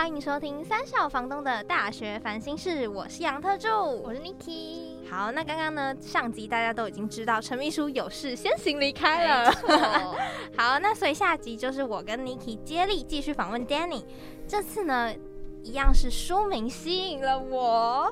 欢迎收听三小房东的大学烦心事，我是杨特助，我是 Niki。好，那刚刚呢，上集大家都已经知道陈秘书有事先行离开了。好，那所以下集就是我跟 Niki 接力继续访问 Danny。这次呢，一样是书名吸引了我，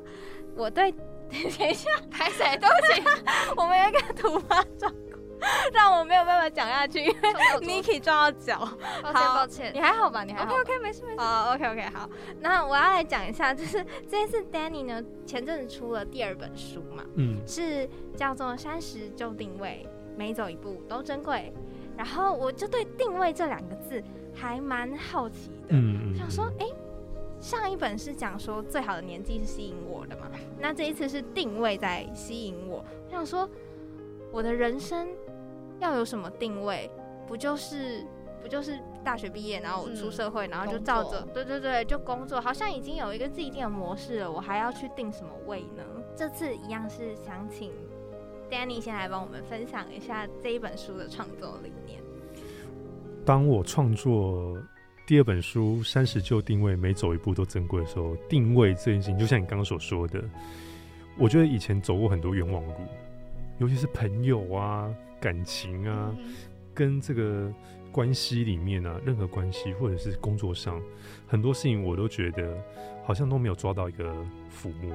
我对，等一下，拍谁？对不起，我们有一个突发状况，让我没有办法讲下去，因为我 Niki 撞到脚。抱歉好抱歉你。还好吧？你还好？OK OK，没事没事。哦、o k OK，好，那我要来讲一下，就是这一次 Danny 呢，前阵子出了第二本书嘛，嗯，是叫做《三十就定位》，每走一步都珍贵。然后我就对“定位”这两个字还蛮好奇的，嗯想说，哎、上一本是讲说最好的年纪是吸引我的嘛，那这一次是定位在吸引我。我想说，我的人生要有什么定位？不就是不就是大学毕业，然后我出嗯社会，然后就照着，对对对，就工作，好像已经有一个既定的模式了，我还要去定什么位呢？这次一样是想请 Danny 先来帮我们分享一下这一本书的创作理念。当我创作第二本书《三十就定位，每走一步都珍贵》的时候，定位这件事情，就像你刚刚所说的，我觉得以前走过很多冤枉路，尤其是朋友啊、感情啊，嗯跟这个关系里面啊，任何关系或者是工作上，很多事情我都觉得好像都没有抓到一个浮木。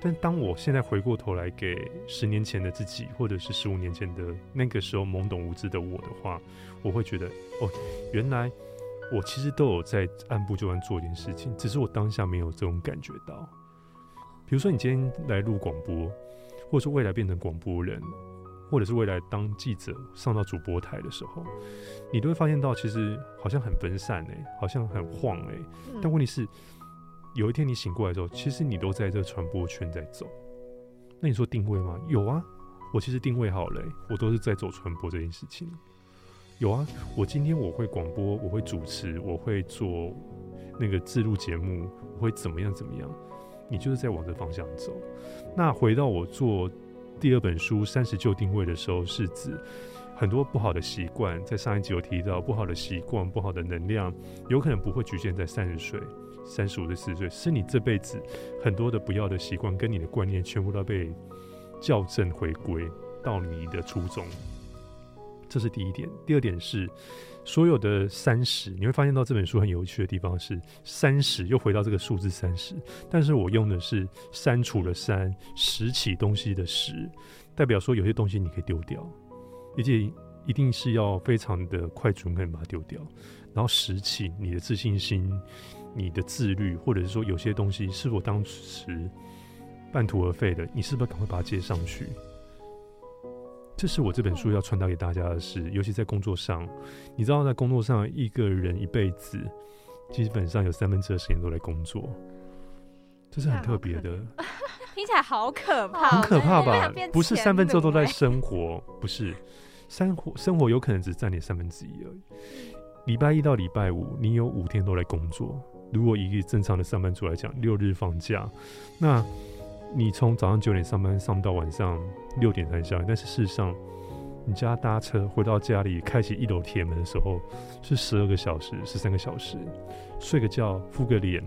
但当我现在回过头来给十年前的自己，或者是十五年前的那个时候懵懂无知的我的话，我会觉得哦，原来我其实都有在按部就班做一件事情，只是我当下没有这种感觉到。比如说，你今天来录广播，或者说未来变成广播人，或者是未来当记者上到主播台的时候，你都会发现到其实好像很分散哎、好像很晃哎、嗯但问题是，有一天你醒过来之后，其实你都在这个传播圈在走。那你说定位吗？有啊，我其实定位好了欸、我都是在走传播这件事情。有啊，我今天我会广播，我会主持，我会做那个自录节目，我会怎么样怎么样？你就是在往这方向走。那回到我做第二本书《三十就定位》的时候，是指很多不好的习惯，在上一集有提到，不好的习惯、不好的能量，有可能不会局限在三十岁、三十五岁、四十岁，是你这辈子很多的不要的习惯跟你的观念，全部都被校正回归到你的初衷。这是第一点。第二点是，所有的三十，你会发现到这本书很有趣的地方是三十，又回到这个数字三十，但是我用的是删除了删，拾起东西的拾，代表说有些东西你可以丢掉，而且一定是要非常的快准狠把它丢掉，然后拾起你的自信心、你的自律，或者是说有些东西是否当时半途而废的，你是不是赶快把它接上去？这是我这本书要传达给大家的是，尤其在工作上，你知道，在工作上，一个人一辈子基本上有三分之二时间都在工作，这是很特别的，听起来好可怕，很可怕吧？不是三分之二都在生活，不是。生活，生活有可能只占你三分之一而已。礼拜一到礼拜五，你有五天都在工作。如果以正常的上班族来讲，六日放假，那你从早上九点上班上到晚上六点才下来，但是事实上，你家搭车回到家里，开启一楼铁门的时候是十二个小时、十三个小时，睡个觉、敷个脸、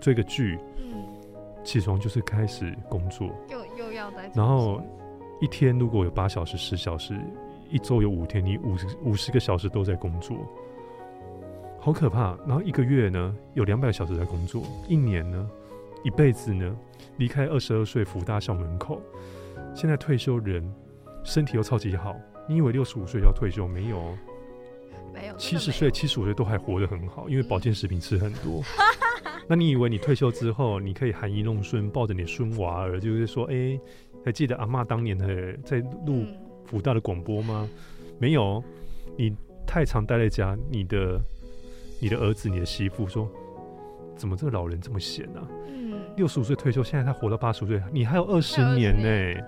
追个剧，起床就是开始工作。又又要再然后一天如果有八小时、十小时，一周有五天，你五十五十个小时都在工作，好可怕。然后一个月呢，有两百小时在工作，一年呢，一辈子呢，离开二十二岁福大校门口，现在退休人身体又超级好，你以为六十五岁就要退休？没有哦，没有七十岁、七十五岁都还活得很好，因为保健食品吃很多。那你以为你退休之后，你可以含饴弄孙，抱着你的孙娃儿，就是说，哎、还记得阿妈当年的在录嗯福大的广播吗？没有，你太常待在家，你的你的儿子、你的媳妇说，怎么这个老人这么闲啊？嗯，六十五岁退休，现在他活到八十岁，你还有二十还有20年呢、年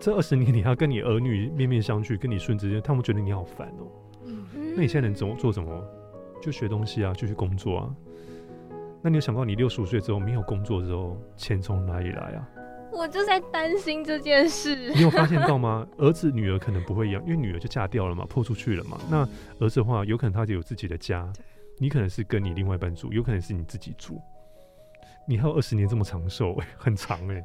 这二十年你还要跟你儿女面面相觑，跟你孙子，他们觉得你好烦哦、嗯，那你现在能怎么做什么？就学东西啊，就去工作啊。那你有想过，你六十五岁之后没有工作之后，钱从哪里来啊？我就在担心这件事。你有发现到吗？儿子、女儿可能不会一样，因为女儿就嫁掉了嘛，破出去了嘛。那儿子的话，有可能他就有自己的家，你可能是跟你另外一半住，有可能是你自己住。你还有二十年这么长寿、很长哎、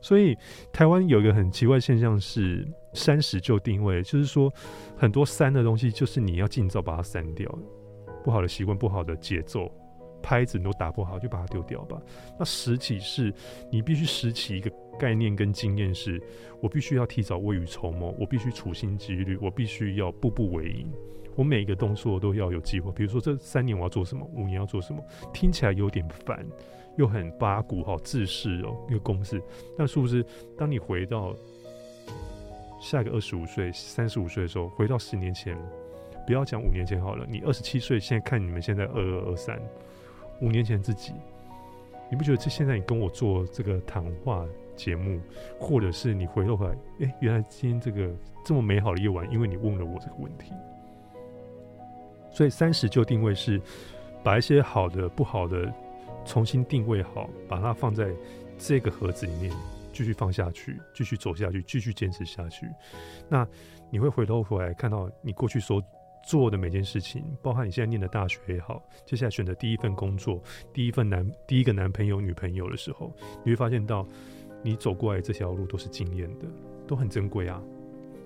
所以台湾有一个很奇怪现象是三十就定位，就是说很多删的东西，就是你要尽早把它删掉，不好的习惯、不好的节奏。拍子你都打不好，就把它丢掉吧。那拾起是，你必须拾起一个概念跟经验是，我必须要提早未雨绸缪，我必须处心积虑，我必须要步步为营，我每一个动作都要有计划。比如说这三年我要做什么，五年要做什么，听起来有点烦，又很八股哈，自视哦一个公式。那是不是当你回到下一个二十五岁、三十五岁的时候，回到十年前，不要讲五年前好了，你二十七岁，现在看你们现在二二二三，五年前自己，你不觉得这现在你跟我做这个谈话节目，或者是你回头回来，哎、原来今天这个这么美好的夜晚，因为你问了我这个问题，所以三十就定位是把一些好的、不好的重新定位好，把它放在这个盒子里面，继续放下去，继续走下去，继续坚持下去。那你会回头回来看到你过去所做的每件事情，包含你现在念的大学也好，接下来选择第一份工作、第一份男第一个男朋友、女朋友的时候，你会发现到你走过来这条路都是经验的，都很珍贵啊。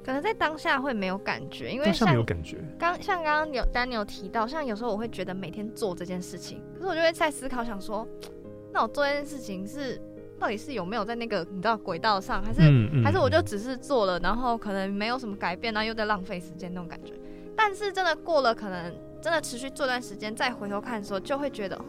可能在当下会没有感觉，因为像没有感觉，刚像刚刚有丹尼有提到，像有时候我会觉得每天做这件事情，可是我就会在思考，想说，那我做这件事情是到底是有没有在那个你知道轨道上，还是、嗯嗯还是我就只是做了，然后可能没有什么改变，然后又在浪费时间那种感觉。但是真的过了，可能真的持续做段时间，再回头看的时候，就会觉得，哦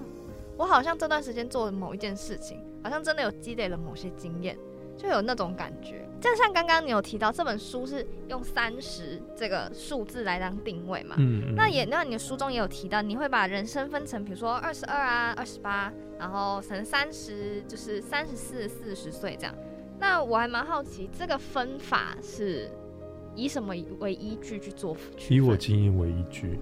我好像这段时间做了某一件事情，好像真的有积累了某些经验，就有那种感觉。就像刚刚你有提到，这本书是用三十这个数字来当定位嘛？嗯嗯那也，那你的书中也有提到，你会把人生分成，比如说二十二啊、二十八，然后可能三十，就是三十四、四十岁这样。那我还蛮好奇，这个分法是以什么为依据去做？以我经验为依据。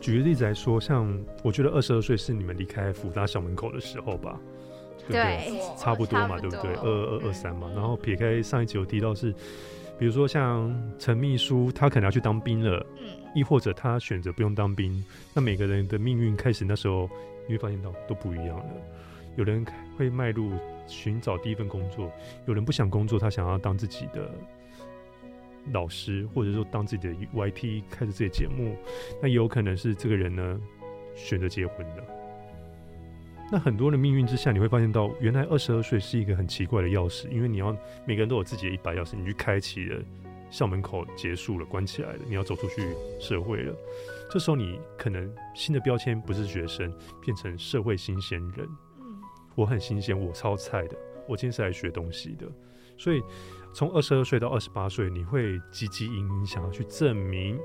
举个例子来说，像我觉得二十二岁是你们离开福大校门口的时候吧，对不对？差不多嘛，对不对？二二二三嘛。嗯然后撇开上一集有提到是，比如说像陈秘书，他可能要去当兵了，嗯，亦或者他选择不用当兵。那每个人的命运开始那时候，你会发现到都不一样了。有人会迈入寻找第一份工作，有人不想工作，他想要当自己的老师，或者说当自己的 YT 开始自己的节目。那也有可能是这个人呢选择结婚的。那很多的命运之下，你会发现到，原来二十二岁是一个很奇怪的钥匙，因为你要每个人都有自己的一把钥匙，你去开启了校门口结束了，关起来了，你要走出去社会了。这时候你可能新的标签不是学生，变成社会新鲜人。嗯我很新鲜，我超菜的，我今天是来学东西的。所以从二十二岁到二十八岁，你会汲汲营营，想要去证明，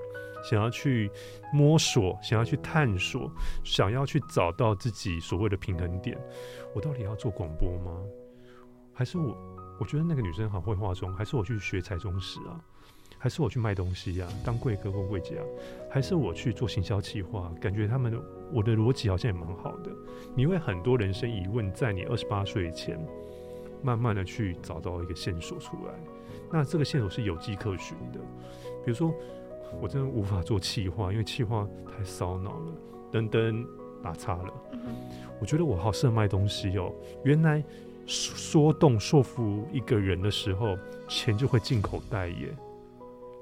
想要去摸索，想要去探索，想要去找到自己所谓的平衡点。我到底要做广播吗？还是我我觉得那个女生好会化妆，还是我去学彩妆师啊？还是我去卖东西呀、当贵哥或贵姐啊？还是我去做行销企划？感觉他们的我的逻辑好像也蛮好的。你会很多人生疑问，在你二十八岁以前，慢慢的去找到一个线索出来。那这个线索是有迹可循的。比如说，我真的无法做企划，因为企划太烧脑了，噔噔打岔了。嗯我觉得我好适合卖东西哦。原来说说动说服一个人的时候，钱就会进口袋耶。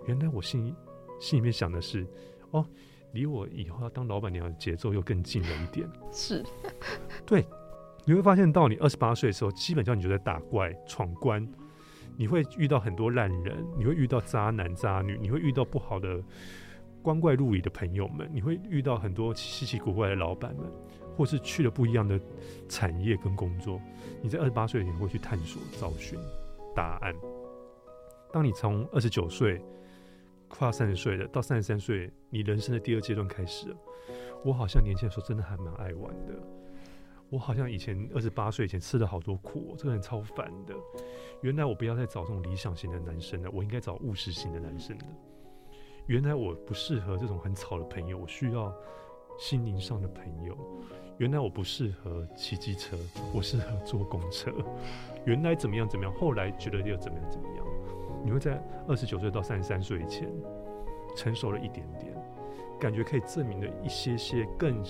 原来我心心里面想的是，哦，离我以后要当老板娘的节奏又更近了一点。是，你会发现，到你二十八岁的时候，基本上你就在打怪、闯关，你会遇到很多烂人，你会遇到渣男渣女，你会遇到不好的光怪陆离的朋友们，你会遇到很多稀奇古怪的老板们，或是去了不一样的产业跟工作。你在二十八岁，你会去探索、找寻答案。当你从二十九岁跨三十岁了，到三十三岁，你人生的第二阶段开始了。我好像年轻的时候真的还蛮爱玩的。我好像以前二十八岁以前吃了好多苦、哦，这个人超烦的。原来我不要再找这种理想型的男生了，我应该找务实型的男生的。原来我不适合这种很吵的朋友，我需要心灵上的朋友。原来我不适合骑机车，我适合坐公车。原来怎么样怎么样，后来觉得又怎么样怎么样。你会在二十九岁到三十三岁以前成熟了一点点，感觉可以证明的一些些更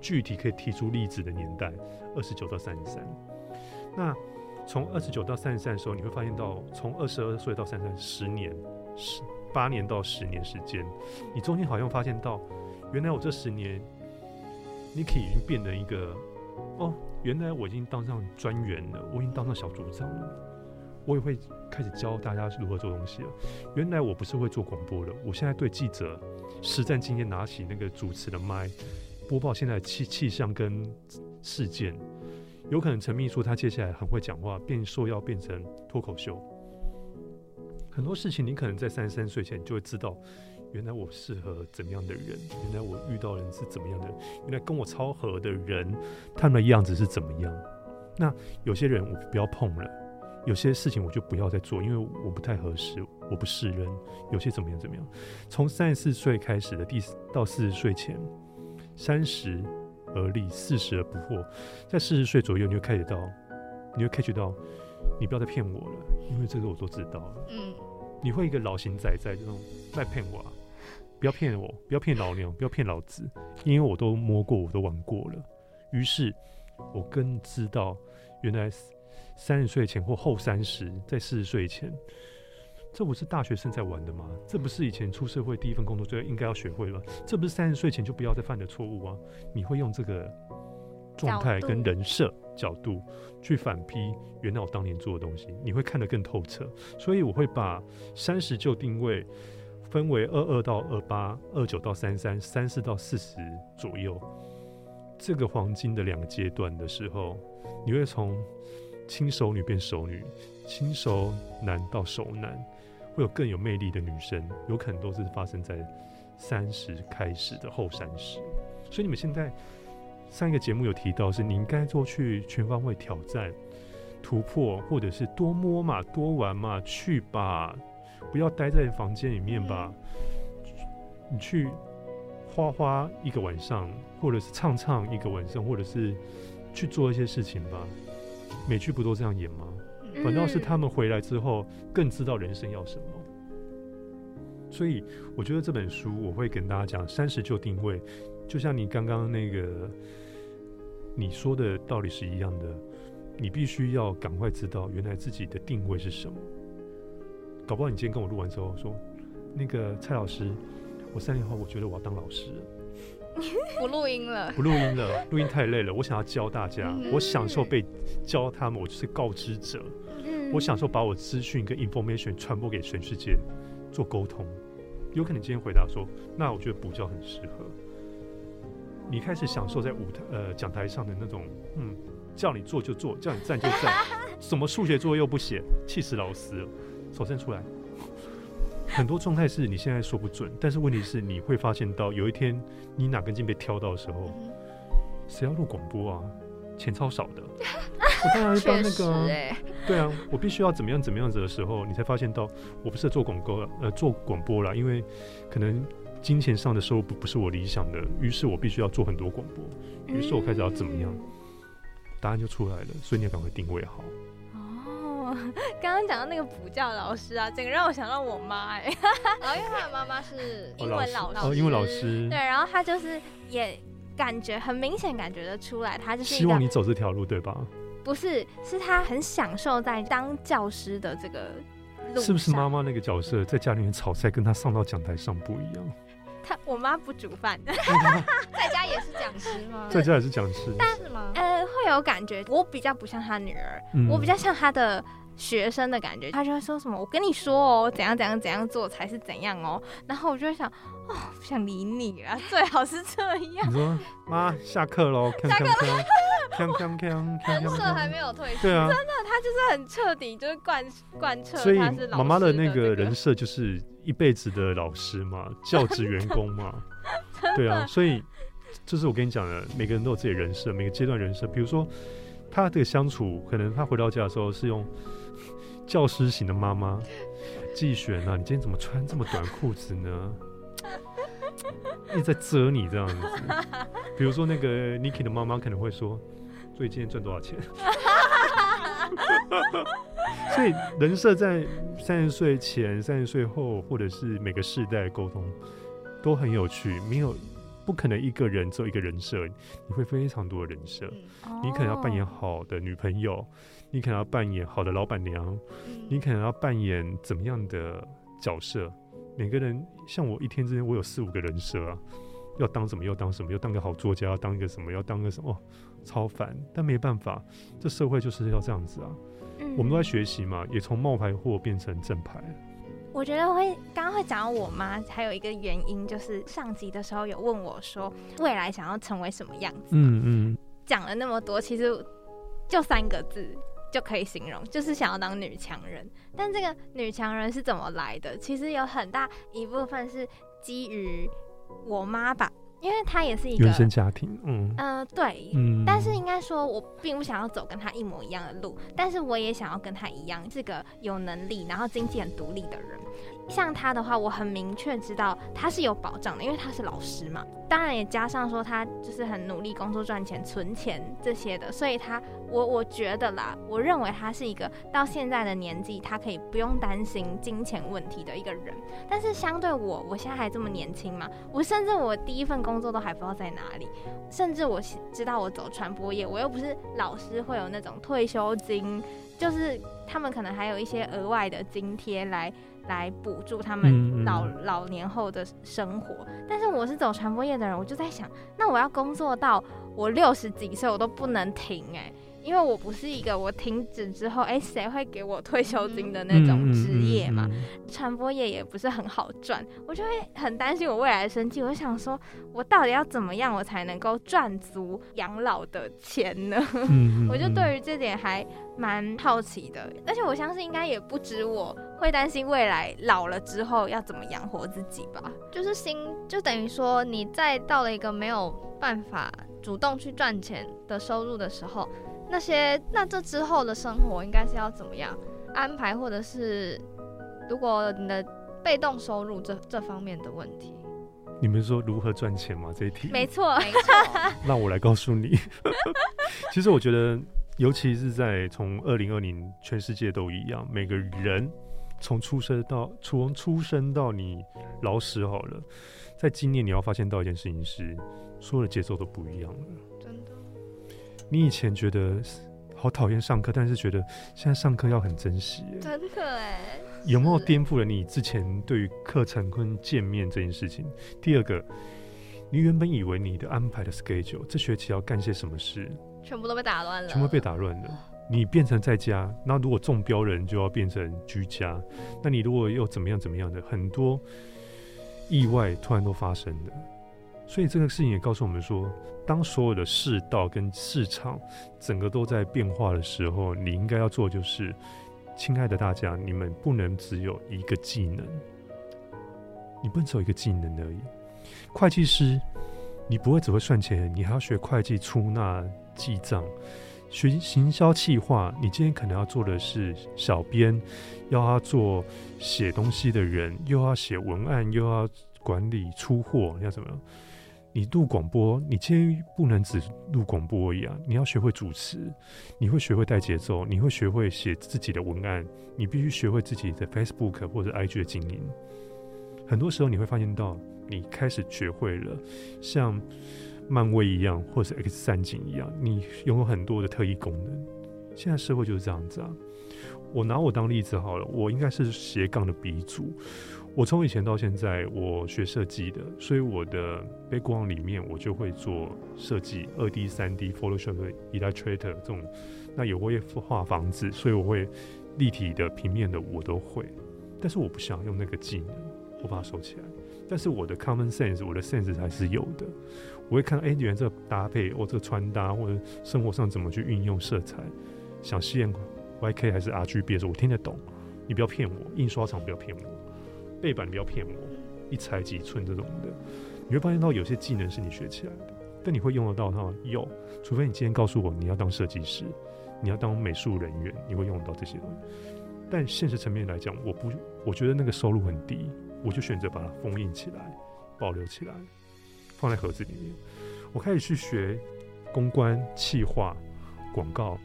具体可以提出例子的年代，二十九到三十三。那从二十九到三十三的时候，你会发现到从二十二岁到三十三十年，十八年到十年时间，你中间好像发现到，原来我这十年，你可以已经变成一个，哦，原来我已经当上专员了，我已经当上小组长了，我也会开始教大家如何做东西了。原来我不是会做广播的，我现在对记者实战经验，拿起那个主持的麦，播报现在的气气象跟事件。有可能陈秘书他接下来很会讲话，变说要变成脱口秀。很多事情你可能在三十三岁前就会知道，原来我适合怎么样的人，原来我遇到人是怎么样的，原来跟我超合的人，他们的样子是怎么样。那有些人我不要碰了，有些事情我就不要再做，因为我不太合适，我不是人。有些怎么样怎么样，从三十四岁开始的第到四十岁前，三十。而立，四十而不惑，在四十岁左右，你就开始到，你就 catch 到，你不要再骗我了，因为这个我都知道了。嗯，你会一个老型仔在这种在骗我，啊，不要骗我，不要骗老娘，不要骗老子，因为我都摸过，我都玩过了。于是，我更知道，原来三十岁前或后三十，在四十岁前。这不是大学生在玩的吗？这不是以前出社会第一份工作就应该要学会了？这不是三十岁前就不要再犯的错误啊？你会用这个状态跟人设角度去反批原来我当年做的东西，你会看得更透彻。所以我会把三十就定位分为二二到二八、二九到三三、三四到四十左右这个黄金的两个阶段的时候，你会从轻熟女变熟女，轻熟男到熟男。会有更有魅力的女生，有可能都是发生在三十开始的后三十。所以你们现在上一个节目有提到，是你应该做去全方位挑战、突破，或者是多摸嘛、多玩嘛，去吧，不要待在房间里面吧。你去花花一个晚上，或者是唱唱一个晚上，或者是去做一些事情吧。美剧不都这样演吗？反倒是他们回来之后更知道人生要什么，所以我觉得这本书我会跟大家讲三十就定位，就像你刚刚那个你说的道理是一样的，你必须要赶快知道原来自己的定位是什么。搞不好你今天跟我录完之后说，那个蔡老师，我三年后我觉得我要当老师。不录音了，不录音了，录音太累了。我想要教大家，我享受被教他们，我就是告知者。我享受把我资讯跟 information 传播给全世界，做沟通。有可能今天回答说，那我觉得补教很适合。你开始享受在舞台呃讲台上的那种，嗯，叫你做就做，叫你站就站，什么数学作业又不写，气死老师了。手伸出来。很多状态是你现在说不准，但是问题是你会发现到有一天你哪根筋被挑到的时候，谁要录广播啊？钱超少的，我当然当那个，对啊，我必须要怎么样怎么样子的时候，你才发现到我不是做广播呃做广播了，因为可能金钱上的收入不不是我理想的，于是我必须要做很多广播，于是我开始要怎么样，答案就出来了，所以你要赶快定位好。刚刚讲到那个补教老师啊，整个让我想到我妈哎，然后因为他的妈妈是英文老师，哦，英文老师，对，然后他就是也感觉很明显感觉得出来，他就是希望你走这条路，对吧？不是，是他很享受在当教师的这个路是不是妈妈那个角色在家里面炒菜，跟他上到讲台上不一样？他我妈不煮饭，在家也是讲师吗？在家也是讲师，但是吗？呃，会有感觉，我比较不像他女儿，我比较像他的。学生的感觉，他就会说什么：“我跟你说哦，怎样怎样怎样做才是怎样哦。”然后我就会想：“哦，不想理你了，最好是这样。”你说：“妈，下课喽！” 下课了！锵锵锵！人设还没有退，对啊，真的，他就是很彻底，就是贯贯彻。所以妈妈的那个人设就是一辈子的老师嘛，教职员工嘛，对啊，所以就是我跟你讲的，每个人都有自己的人设，每个阶段人设。比如说，他这个相处，可能他回到家的时候是用 教师型的妈妈，季璇啊，你今天怎么穿这么短裤子呢？一直在遮你这样子。比如说那个 Niki 的妈妈可能会说：“所以今天赚多少钱？” 所以人设在三十岁前、三十岁后，或者是每个世代沟通都很有趣。没有不可能一个人只有一个人设，你会非常多的人设。嗯你可能要扮演好的女朋友，你可能要扮演好的老板娘，你可能要扮演怎么样的角色？每个人像我一天之间，我有四五个人设啊，要当什么要当什么，要当个好作家，要当一个什么，要当个什么，哦，超烦。但没办法，这社会就是要这样子啊。嗯我们都在学习嘛，也从冒牌货变成正牌。我觉得会刚刚会讲到我妈，还有一个原因就是上集的时候有问我说未来想要成为什么样子，嗯嗯，讲了那么多，其实就三个字就可以形容，就是想要当女强人。但这个女强人是怎么来的？其实有很大一部分是基于我妈吧，因为他也是一个原生家庭，嗯呃对，嗯，但是应该说，我并不想要走跟他一模一样的路，但是我也想要跟他一样，是个有能力，然后经济很独立的人。像他的话，我很明确知道他是有保障的，因为他是老师嘛。当然也加上说他就是很努力工作赚钱、存钱这些的，所以他我我觉得啦，我认为他是一个到现在的年纪，他可以不用担心金钱问题的一个人。但是相对我，我现在还这么年轻嘛，我甚至我第一份工作都还不知道在哪里。甚至我知道我走传播业，我又不是老师，会有那种退休金，就是他们可能还有一些额外的津贴来来补助他嗯嗯们老、老年后的生活。但是我是走传播业的人，我就在想，那我要工作到我六十几岁，我都不能停哎、因为我不是一个我停止之后，哎、谁会给我退休金的那种职业嘛？嗯嗯嗯传播业也不是很好赚，我就会很担心我未来的生计。我就想说，我到底要怎么样，我才能够赚足养老的钱呢？嗯嗯 我就嗯对于这点还蛮好奇的，而且我相信应该也不止我会担心未来老了之后要怎么养活自己吧。就是心，就等于说你在到了一个没有办法主动去赚钱的收入的时候，那些那这之后的生活应该是要怎么样安排，或者是如果你的被动收入这这方面的问题，你们说如何赚钱吗？这一题，没错，没 错，那我来告诉你。其实我觉得，尤其是在从二零二零，全世界都一样，每个人从出生到从出生到你老死好了，在今年你要发现到一件事情是，所有的节奏都不一样了。你以前觉得好讨厌上课，但是觉得现在上课要很珍惜，真的哎，有没有颠覆了你之前对于课程跟见面这件事情？第二个，你原本以为你的安排的 schedule 这学期要干些什么事，全部都被打乱了，全部被打乱了。你变成在家，那如果中标人就要变成居家，那你如果又怎么样怎么样的，很多意外突然都发生了。所以这个事情也告诉我们说，当所有的世道跟市场整个都在变化的时候，你应该要做就是，亲爱的大家，你们不能只有一个技能，你不能只有一个技能而已。会计师，你不会只会算钱，你还要学会计、出纳、记账。学行销企划，你今天可能要做的是小编，要他做写东西的人，又要写文案，又要管理出货，要怎么样？你录广播，你今天不能只录广播一样！你要学会主持，你会学会带节奏，你会学会写自己的文案，你必须学会自己的 Facebook 或者 IG 的经营。很多时候你会发现到，你开始学会了像漫威一样，或是 X 战警一样，你拥有很多的特异功能。现在社会就是这样子啊。我拿我当例子好了，我应该是斜杠的鼻祖。我从以前到现在，我学设计的，所以我的 background 里面我就会做设计，二 D、三 D、Photoshop、Illustrator 这种。那也会画房子，所以我会立体的、平面的我都会。但是我不想用那个技能，我把它收起来。但是我的 common sense，我的 sense 还是有的。我会看，哎、原来这个搭配，哦，这个穿搭或者生活上怎么去运用色彩，想实验 YK 还是 RGB 的时候，我听得懂。你不要骗我，印刷厂不要骗我，背板不要骗我，一裁几寸这种的，你会发现到有些技能是你学起来的。但你会用得到它吗？有，除非你今天告诉我你要当设计师，你要当美术人员，你会用得到这些东西。但现实层面来讲，我不，我觉得那个收入很低，我就选择把它封印起来，保留起来，放在盒子里面。我开始去学公关、企划、广告、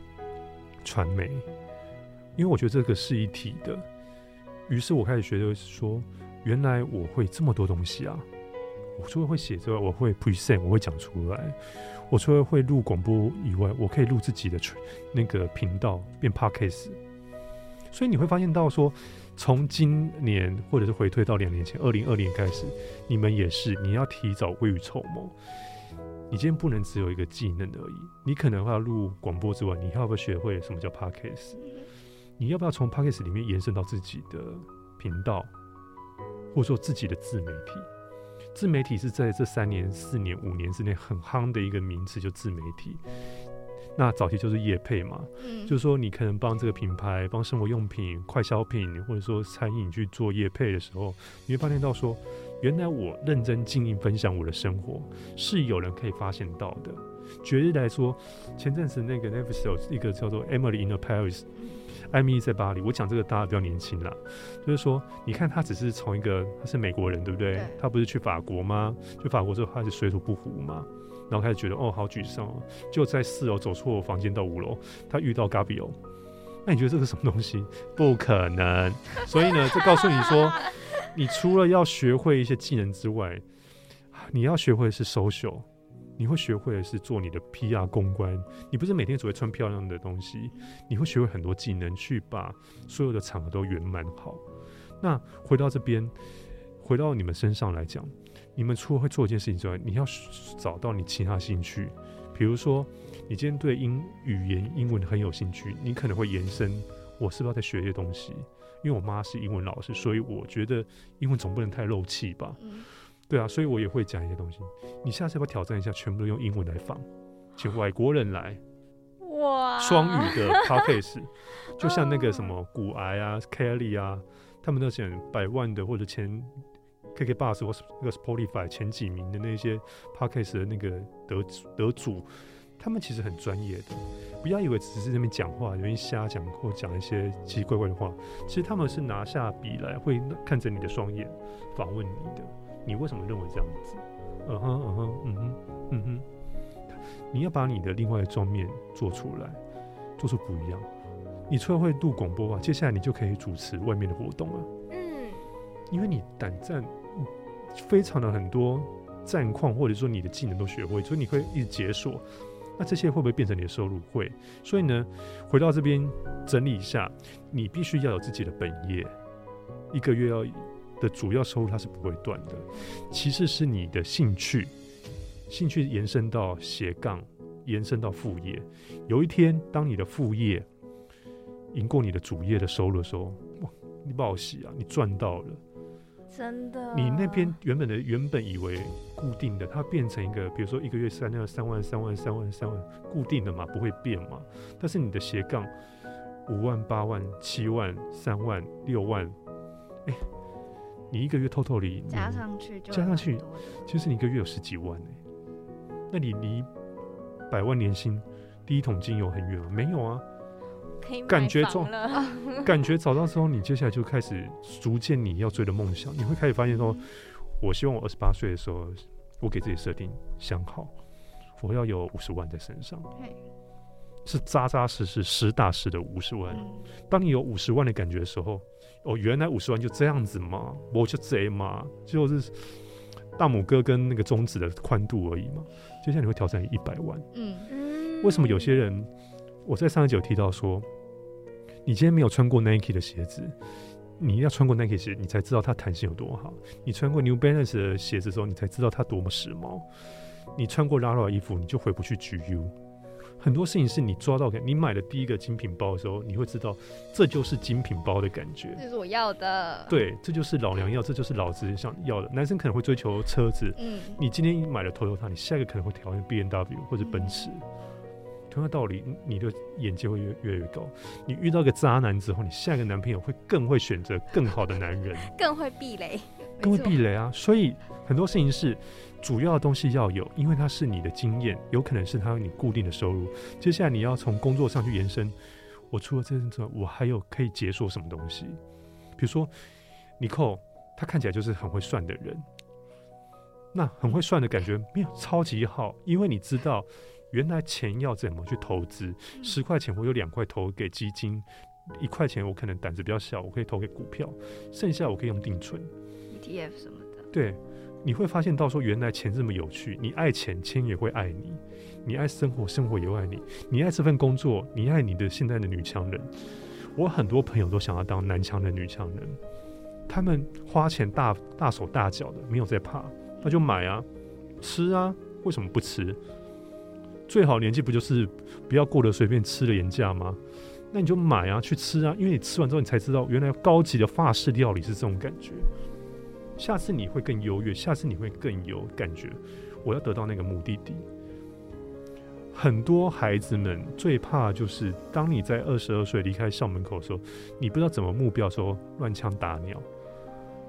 传媒，因为我觉得这个是一体的。于是我开始学的说，原来我会这么多东西啊！我除了会写之外，我会 present，我会讲出来。我除了会录广播以外，我可以录自己的那个频道变 podcast。所以你会发现到说，从今年或者是回退到两年前，二零二零开始，你们也是你要提早未雨绸缪。你今天不能只有一个技能而已，你可能要录广播之外，你要不要学会什么叫 podcast？你要不要从 podcast 里面延伸到自己的频道，或者说自己的自媒体？自媒体是在这三年、四年、五年之内很夯的一个名词，就自媒体。那早期就是业配嘛，嗯，就是说你可能帮这个品牌、帮生活用品、快消品，或者说餐饮去做业配的时候，你会发现到说，原来我认真经营分享我的生活，是有人可以发现到的。举例来说，前阵子那个 Netflix 有一个叫做《Emily in the Paris》。艾米丽在巴黎，我讲这个大家比较年轻啦，就是说，你看他只是从一个他是美国人，对不对？对他不是去法国吗？去法国之后他是水土不服嘛，然后开始觉得哦好沮丧哦，就在四楼走错房间到五楼，他遇到 Gabio，那你觉得这个什么东西？不可能。所以呢，就告诉你说，你除了要学会一些技能之外，你要学会的是 social。你会学会的是做你的 PR 公关，你不是每天只会穿漂亮的东西，你会学会很多技能去把所有的场合都圆满好。那回到这边，回到你们身上来讲，你们除了会做一件事情之外，你要找到你其他兴趣，比如说你今天对英语言英文很有兴趣，你可能会延伸，我是不是要再学一些东西？因为我妈是英文老师，所以我觉得英文总不能太漏气吧。对啊，所以我也会讲一些东西。你下次要不要挑战一下，全部都用英文来放，请外国人来哇，双语的 podcast，就像那个什么骨癌啊、Kelly 啊，他们那些百万的或者前 KK Bus 或是那个 Spotify 前几名的那些 podcast 的那个得得主，他们其实很专业的。不要以为只是那边讲话，容易瞎讲或讲一些奇奇怪怪的话，其实他们是拿下笔来，会看着你的双眼访问你的。你为什么认为这样子？嗯哼，嗯哼，嗯哼，嗯哼。你要把你的另外一方面做出来，做出不一样。你除了会录广播啊，接下来你就可以主持外面的活动了，嗯，因为你胆战非常的很多战况，或者说你的技能都学会，所以你会一直解锁。那这些会不会变成你的收入？会。所以呢，回到这边整理一下，你必须要有自己的本业，一个月要的主要收入它是不会断的。其次是你的兴趣，兴趣延伸到斜杠，延伸到副业。有一天，当你的副业赢过你的主业的收入的时候，哇，你报喜啊，你赚到了。真的，你那边原本的原本以为固定的，它变成一个，比如说一个月三万、三万、三万、三万、三万，固定的嘛，不会变嘛。但是你的斜杠五万、八万、七万、三万、六万，哎、你一个月偷偷里加上去就加上去其实你一个月有十几万呢、那你离百万年薪第一桶金有很远吗？没有啊，感觉中，感觉找到之后，你接下来就开始逐渐你要追的梦想，你会开始发现说，我希望我二十八岁的时候，我给自己设定想好，我要有五十万在身上，是扎扎实实、实打实的五十万。嗯。当你有五十万的感觉的时候，哦，原来五十万就这样子嘛，我就贼嘛，就是大拇哥跟那个中指的宽度而已嘛。接下来你会挑战一百万。嗯嗯为什么有些人，我在上一集有提到说，你今天没有穿过 Nike 的鞋子，你要穿过 Nike 鞋，你才知道它弹性有多好。你穿过 New Balance 的鞋子之后，你才知道它多么时髦。你穿过 Lara 的衣服，你就回不去 GU。很多事情是你抓到感，你买的第一个精品包的时候，你会知道这就是精品包的感觉。这是我要的。，对，这就是老娘要，这就是老子想要的。男生可能会追求车子，嗯，你今天买了 Toyota，你下一个可能会挑战 B N W 或者奔驰。同样道理，你的眼界会越越来越高。你遇到一个渣男之后，你下一个男朋友会更会选择更好的男人，更会避雷，更会避雷啊。所以很多事情是主要的东西要有，因为它是你的经验，有可能是它你固定的收入。接下来你要从工作上去延伸，我除了这之外，我还有可以解锁什么东西？比如说，尼寇，他看起来就是很会算的人，那很会算的感觉没有超级好，因为你知道原来钱要怎么去投资，十块钱我有两块投给基金，一块钱我可能胆子比较小，我可以投给股票，剩下我可以用定存。ETF 什么的，对，你会发现到说原来钱这么有趣，你爱钱，钱也会爱你；你爱生活，生活也会爱你；你爱这份工作，你爱你的现在的女强人。我很多朋友都想要当男强人、女强人，他们花钱大大手大脚的，没有在怕，那就买啊，吃啊，为什么不吃？最好年纪不就是不要过得随便吃了廉价吗？那你就买啊，去吃啊，因为你吃完之后，你才知道原来高级的法式料理是这种感觉。下次你会更优越，下次你会更有感觉。我要得到那个目的地。很多孩子们最怕就是，当你在二十二岁离开校门口的时候，你不知道怎么目标的时候乱枪打鸟，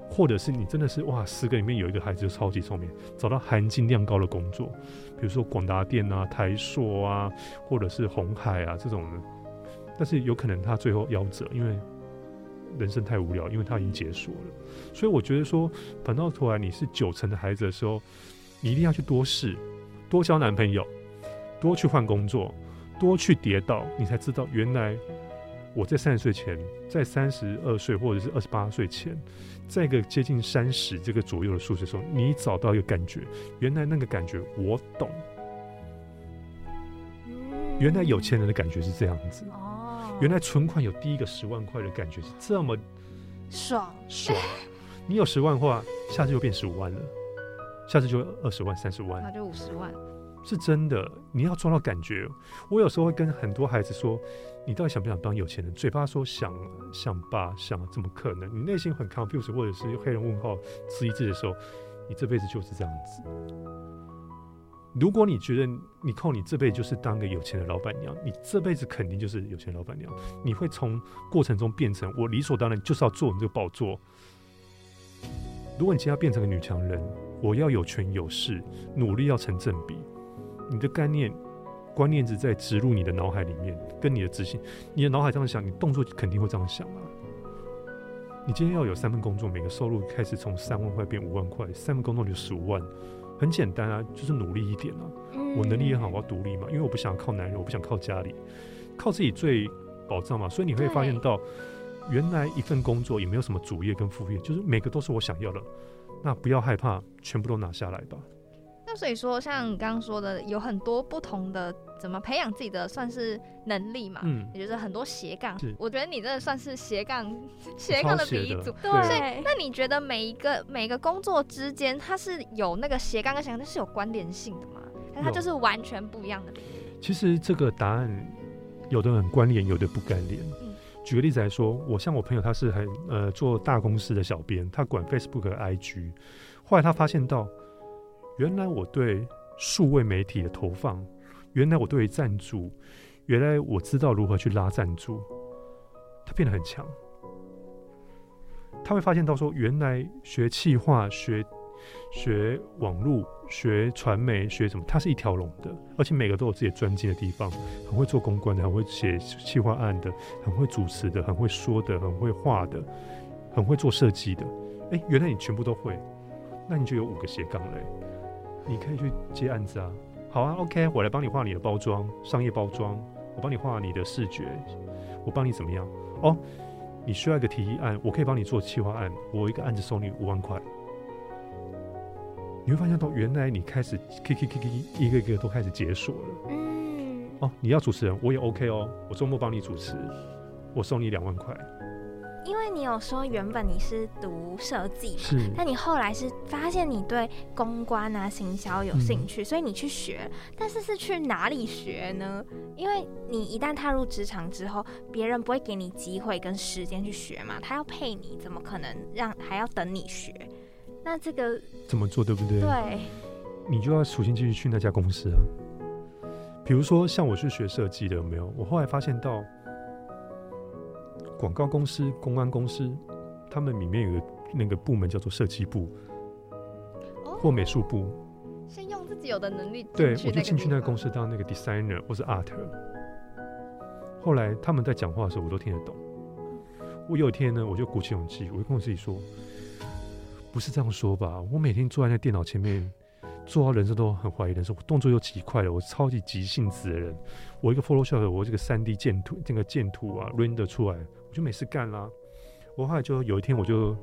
或者是你真的是哇，十个里面有一个孩子超级聪明，找到含金量高的工作，比如说广达电啊、台硕啊，或者是红海啊这种的，但是有可能他最后夭折，因为人生太无聊，因为他已经结束了。所以我觉得说，反倒头来你是九成的孩子的时候，你一定要去多试，多交男朋友，多去换工作，多去跌倒，你才知道原来我在三十岁前，在三十二岁或者是二十八岁前，在一个接近三十这个左右的数字的时候，你找到一个感觉，原来那个感觉我懂，原来有钱人的感觉是这样子，原来存款有第一个十万块的感觉是这么爽，爽。你有十万话，下次就变十五万了，下次就二十万、三十万那，就五十万。是真的。你要抓到感觉。我有时候会跟很多孩子说：“你到底想不想当有钱人？”嘴巴说想想吧，想怎么可能？你内心很 confused，或者是黑人问号质疑自己的时候，你这辈子就是这样子。如果你觉得你靠你这辈子就是当个有钱的老板娘，你这辈子肯定就是有钱老板娘。你会从过程中变成我理所当然就是要做你这个宝座。如果你今天要变成个女强人，我要有权有势，努力要成正比。你的概念、观念只在植入你的脑海里面，跟你的执行，你的脑海这样想，你动作肯定会这样想啊。你今天要有三份工作，每个收入开始从三万块变五万块，三份工作就十五万，很简单啊，就是努力一点啊。我能力也好，我要独立嘛，因为我不想靠男人，我不想靠家里，靠自己最保障嘛。所以你会发现到，原来一份工作也没有什么主业跟副业，就是每个都是我想要的。那不要害怕，全部都拿下来吧。那所以说，像你刚刚说的，有很多不同的怎么培养自己的算是能力嘛，嗯，也就是很多斜杠是。我觉得你真的算是斜杠 斜杠的鼻祖。对所以，那你觉得每一个每一个工作之间，它是有那个斜杠跟斜杠，它是有关联性的吗？还是它就是完全不一样的领域？其实这个答案有的很关联，有的不关联。嗯举个例子来说，我像我朋友，他是很呃做大公司的小编，他管 Facebook IG。后来他发现到，原来我对数位媒体的投放，原来我对于赞助，原来我知道如何去拉赞助，他变得很强。他会发现到说，原来学企划、学学网络、学传媒、学什么，它是一条龙的，而且每个都有自己专精的地方，很会做公关的，很会写企划案的，很会主持的，很会说的，很会画的，很会做设计的。哎，原来你全部都会，那你就有五个斜杠嘞，你可以去接案子啊。好啊，OK，我来帮你画你的包装，商业包装，我帮你画你的视觉，我帮你怎么样？哦，你需要一个提议案，我可以帮你做企划案，我一个案子收你五万块。你会发现到，原来你开始 K K K K 一个一个都开始解锁了。嗯，哦，你要主持人，我也 OK 哦，我周末帮你主持，我收你两万块。因为你有说原本你是读设计嘛，是但你后来是发现你对公关啊、行销有兴趣，所以你去学。但是是去哪里学呢？因为你一旦踏入职场之后，别人不会给你机会跟时间去学嘛，他要配你，怎么可能让还要等你学？那这个怎么做，对不对？对，你就要首先继续去那家公司啊。比如说，像我是学设计的，有没有？我后来发现到，广告公司、公安公司，他们里面有个那个部门叫做设计部哦或美术部。先用自己有的能力对，我就进去那个公司当那个 designer 或是 art。后来他们在讲话的时候，我都听得懂。我有一天呢，我就鼓起勇气，我就跟我自己说，不是这样说吧？我每天坐在那电脑前面，做到人生都很怀疑人生，我动作又极快了，我超级急性子的人。我一个 Photoshop，我这个三 D 建图，这个建图啊 render 出来，我就没事干啦。我后来就有一天，我就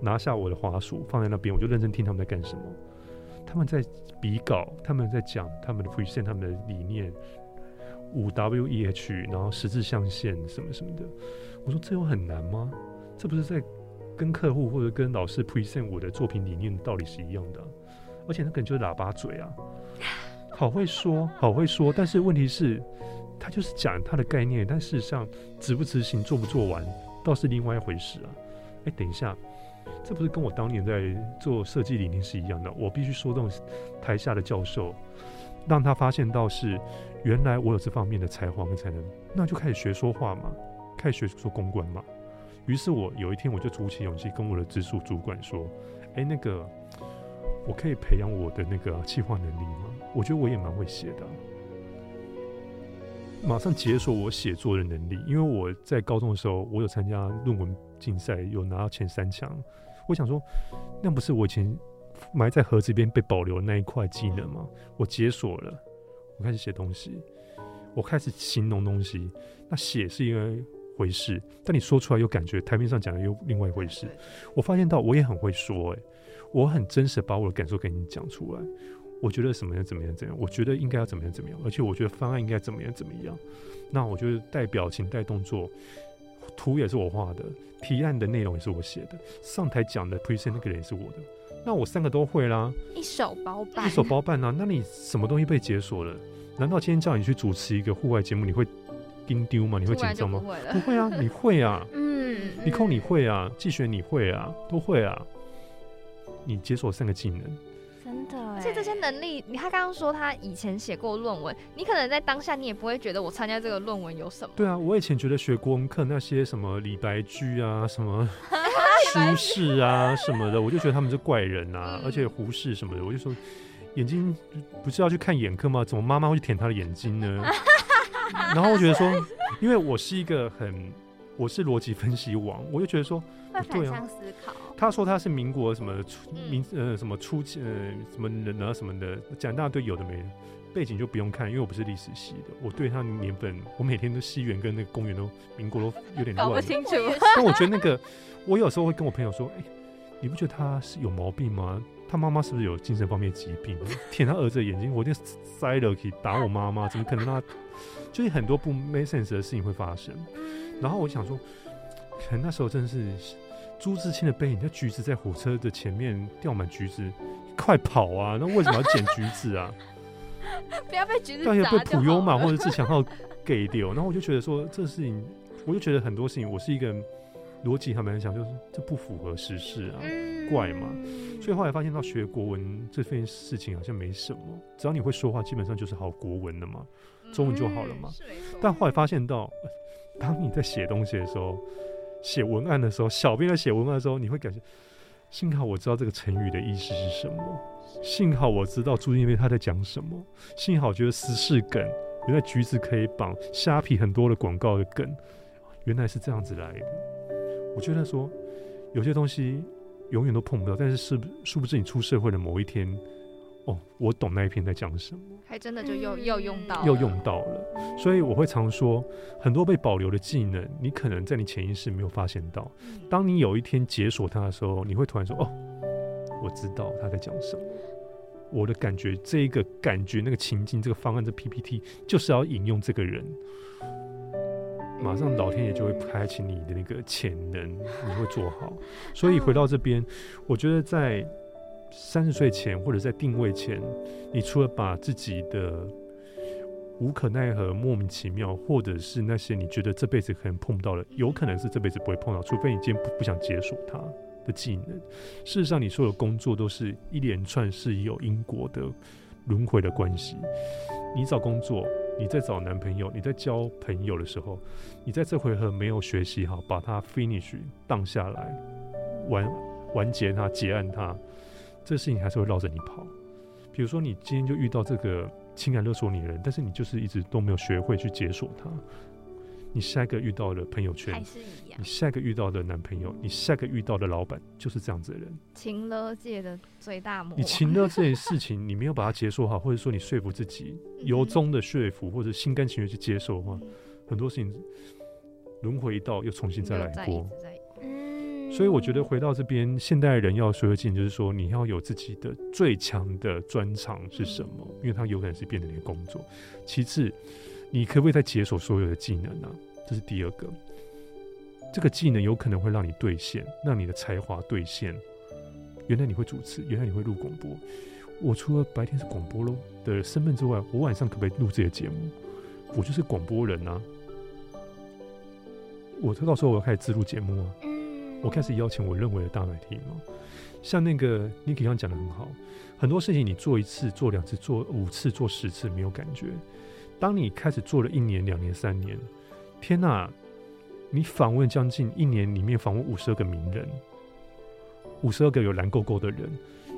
拿下我的滑鼠放在那边，我就认真听他们在干什么。他们在比稿，他们在讲他们的 present，他们的理念，五 W E H，然后十字象限什么什么的。我说这有很难吗？这不是在跟客户或者跟老师 present 我的作品理念的道理是一样的、而且那个人就是喇叭嘴啊，好会说，好会说，但是问题是，他就是讲他的概念，但事实上执不执行、做不做完，倒是另外一回事啊。哎，等一下，这不是跟我当年在做设计理念是一样的？我必须说动台下的教授，让他发现到是原来我有这方面的才华跟才能，那就开始学说话嘛，开始学说公关嘛。于是我有一天我就鼓起勇气跟我的直属主管说：“哎，那个我可以培养我的那个企划能力吗？我觉得我也蛮会写的、马上解锁我写作的能力，因为我在高中的时候，我有参加论文竞赛，有拿到前三强。我想说，那不是我以前埋在盒子边被保留的那一块技能吗？我解锁了，我开始写东西，我开始形容东西。那写是一个回事，但你说出来又感觉台面上讲的又另外一回事。我发现到我也很会说、欸，我很真实地把我的感受给你讲出来。我觉得什么样怎么样怎么样，我觉得应该要怎么样怎么样，而且我觉得方案应该怎么样怎么样。那我觉得带表情带动作，图也是我画的，提案的内容也是我写的，上台讲的 present 那个人也是我的。那我三个都会啦，一手包办，一手包办啊。那你什么东西被解锁了？难道今天叫你去主持一个户外节目，你会丢丢吗？你会紧张吗？不会不。会啊，你会啊。嗯，你控你嗯会啊，季璇你会啊，都会啊。你解锁三个技能，真的哎，而且这些能力，你他刚刚说他以前写过论文，你可能在当下你也不会觉得我参加这个论文有什么。对啊，我以前觉得学国文课那些什么李白居啊，什么苏轼啊什么的，我就觉得他们是怪人啊，嗯而且胡适什么的，我就说眼睛不是要去看眼科吗？怎么妈妈会去舔他的眼睛呢？然后我觉得说，因为我是一个很，我是逻辑分析王，我就觉得说，会反向思考，他说他是民国什么初嗯民呃什么初期呃什么人啊什么的，讲一大堆有的没的，背景就不用看，因为我不是历史系的，我对他年份，我每天都西元跟那个公园都民国都有点乱了。搞不清楚。但我觉得那个，我有时候会跟我朋友说，哎、你不觉得他是有毛病吗？他妈妈是不是有精神方面疾病？舔他儿子的眼睛，我就塞了可以打我妈妈，怎么可能让他？就是很多不 make sense 的事情会发生。然后我想说，可能那时候真的是朱自清的背影，那橘子在火车的前面掉满橘子，快跑啊！那为什么要捡橘子啊？不要被橘子但也被普悠玛或者自强号给掉。然后我就觉得说，这事情，我就觉得很多事情，我是一个逻辑还蛮想，就是这不符合时事啊。嗯怪嘛所以后来发现到学国文这件事情好像没什么，只要你会说话，基本上就是好国文的嘛。中文就好了嘛。但后来发现到，呃当你在写东西的时候，写文案的时候，小编在写文案的时候，你会感觉，幸好我知道这个成语的意思是什么，幸好我知道朱丽叶他在讲什么，幸好觉得时事梗，原来橘子可以绑虾皮很多的广告的梗，原来是这样子来的。我觉得说有些东西永远都碰不到，但是是殊不知你出社会的某一天，哦，我懂那一篇在讲什么。还真的就又又用到又用到了，所以我会常说，很多被保留的技能，你可能在你潜意识没有发现到。嗯当你有一天解锁它的时候，你会突然说：“哦，我知道他在讲什么。”我的感觉，这一个感觉，那个情境，这个方案，这 PPT 就是要引用这个人，马上老天爷就会开启你的那个潜能，你会做好。所以回到这边，我觉得在三十岁前或者在定位前，你除了把自己的无可奈何、莫名其妙，或者是那些你觉得这辈子可能碰不到的，有可能是这辈子不会碰到，除非你今天不不想解锁它的技能。事实上，你所有工作都是一连串是有因果的轮回的关系。你找工作，你在找男朋友，你在交朋友的时候，你在这回合没有学习好，把它 finish 荡下来，完完结它、结案它，这事情还是会绕着你跑。比如说你今天就遇到这个情感勒索你的人，但是你就是一直都没有学会去解锁他。你下一个遇到的朋友圈还，是一样你。下一个遇到的男朋友，你下一个遇到的老板就是这样子的人。情勒界的最大魔你。情勒这件事情，你没有把它解锁好，或者说你说服自己，由衷的说服，或者心甘情愿去接受的话，很多事情轮回一道又重新再来过。所以我觉得回到这边，现代人要学会技能，就是说你要有自己的最强的专长是什么，因为它有可能是变成你的工作。其次，你可不可以再解锁所有的技能呢、这是第二个。这个技能有可能会让你兑现，让你的才华兑现。原来你会主持，原来你会录广播。我除了白天是广播喽的身份之外，我晚上可不可以录这些节目？我就是广播人啊。我到时候我要开始自录节目啊。我开始邀请我认为的大媒体嘛，像那个 Niki 刚讲的很好，很多事情你做一次、做两次、做五次、做十次没有感觉，当你开始做了一年、两年、三年，天哪！你访问将近一年里面访问五十二个名人，五十二个有蓝勾勾的人，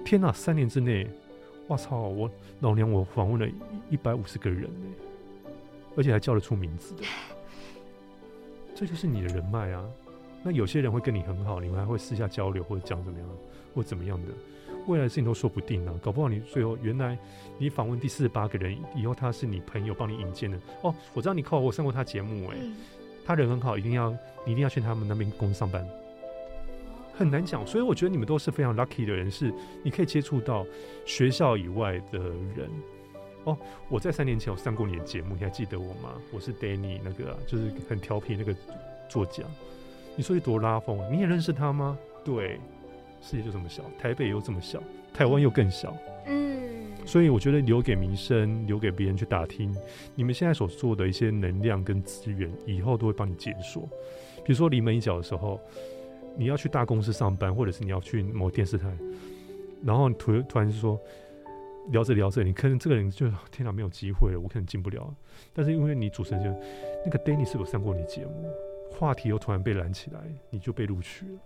天哪！三年之内，我操！我老娘我访问了一百五十个人呢，而且还叫得出名字的，这就是你的人脉啊。那有些人会跟你很好，你们还会私下交流或者讲怎么样，或怎么样的，未来的事情都说不定啊。搞不好你最后原来你访问第四十八个人以后，他是你朋友帮你引荐的哦。我知道你靠我上过他节目哎、嗯他人很好，一定要你一定要去他们那边公司上班，很难讲。所以我觉得你们都是非常 lucky 的人，是你可以接触到学校以外的人。哦，我在三年前有上过你的节目，你还记得我吗？我是 Danny 那个、啊，就是很调皮那个作家。你说有多拉风啊？你也认识他吗？对，世界就这么小，台北又这么小，台湾又更小。嗯，所以我觉得留给民生，留给别人去打听，你们现在所做的一些能量跟资源，以后都会帮你解锁。比如说临门一脚的时候，你要去大公司上班，或者是你要去某电视台，然后突突然说聊着聊着，你可能这个人就天哪没有机会了，我可能进不了。但是因为你主持人就那个 Danny 是不是有上过你节目，话题又突然被燃起来，你就被录取了。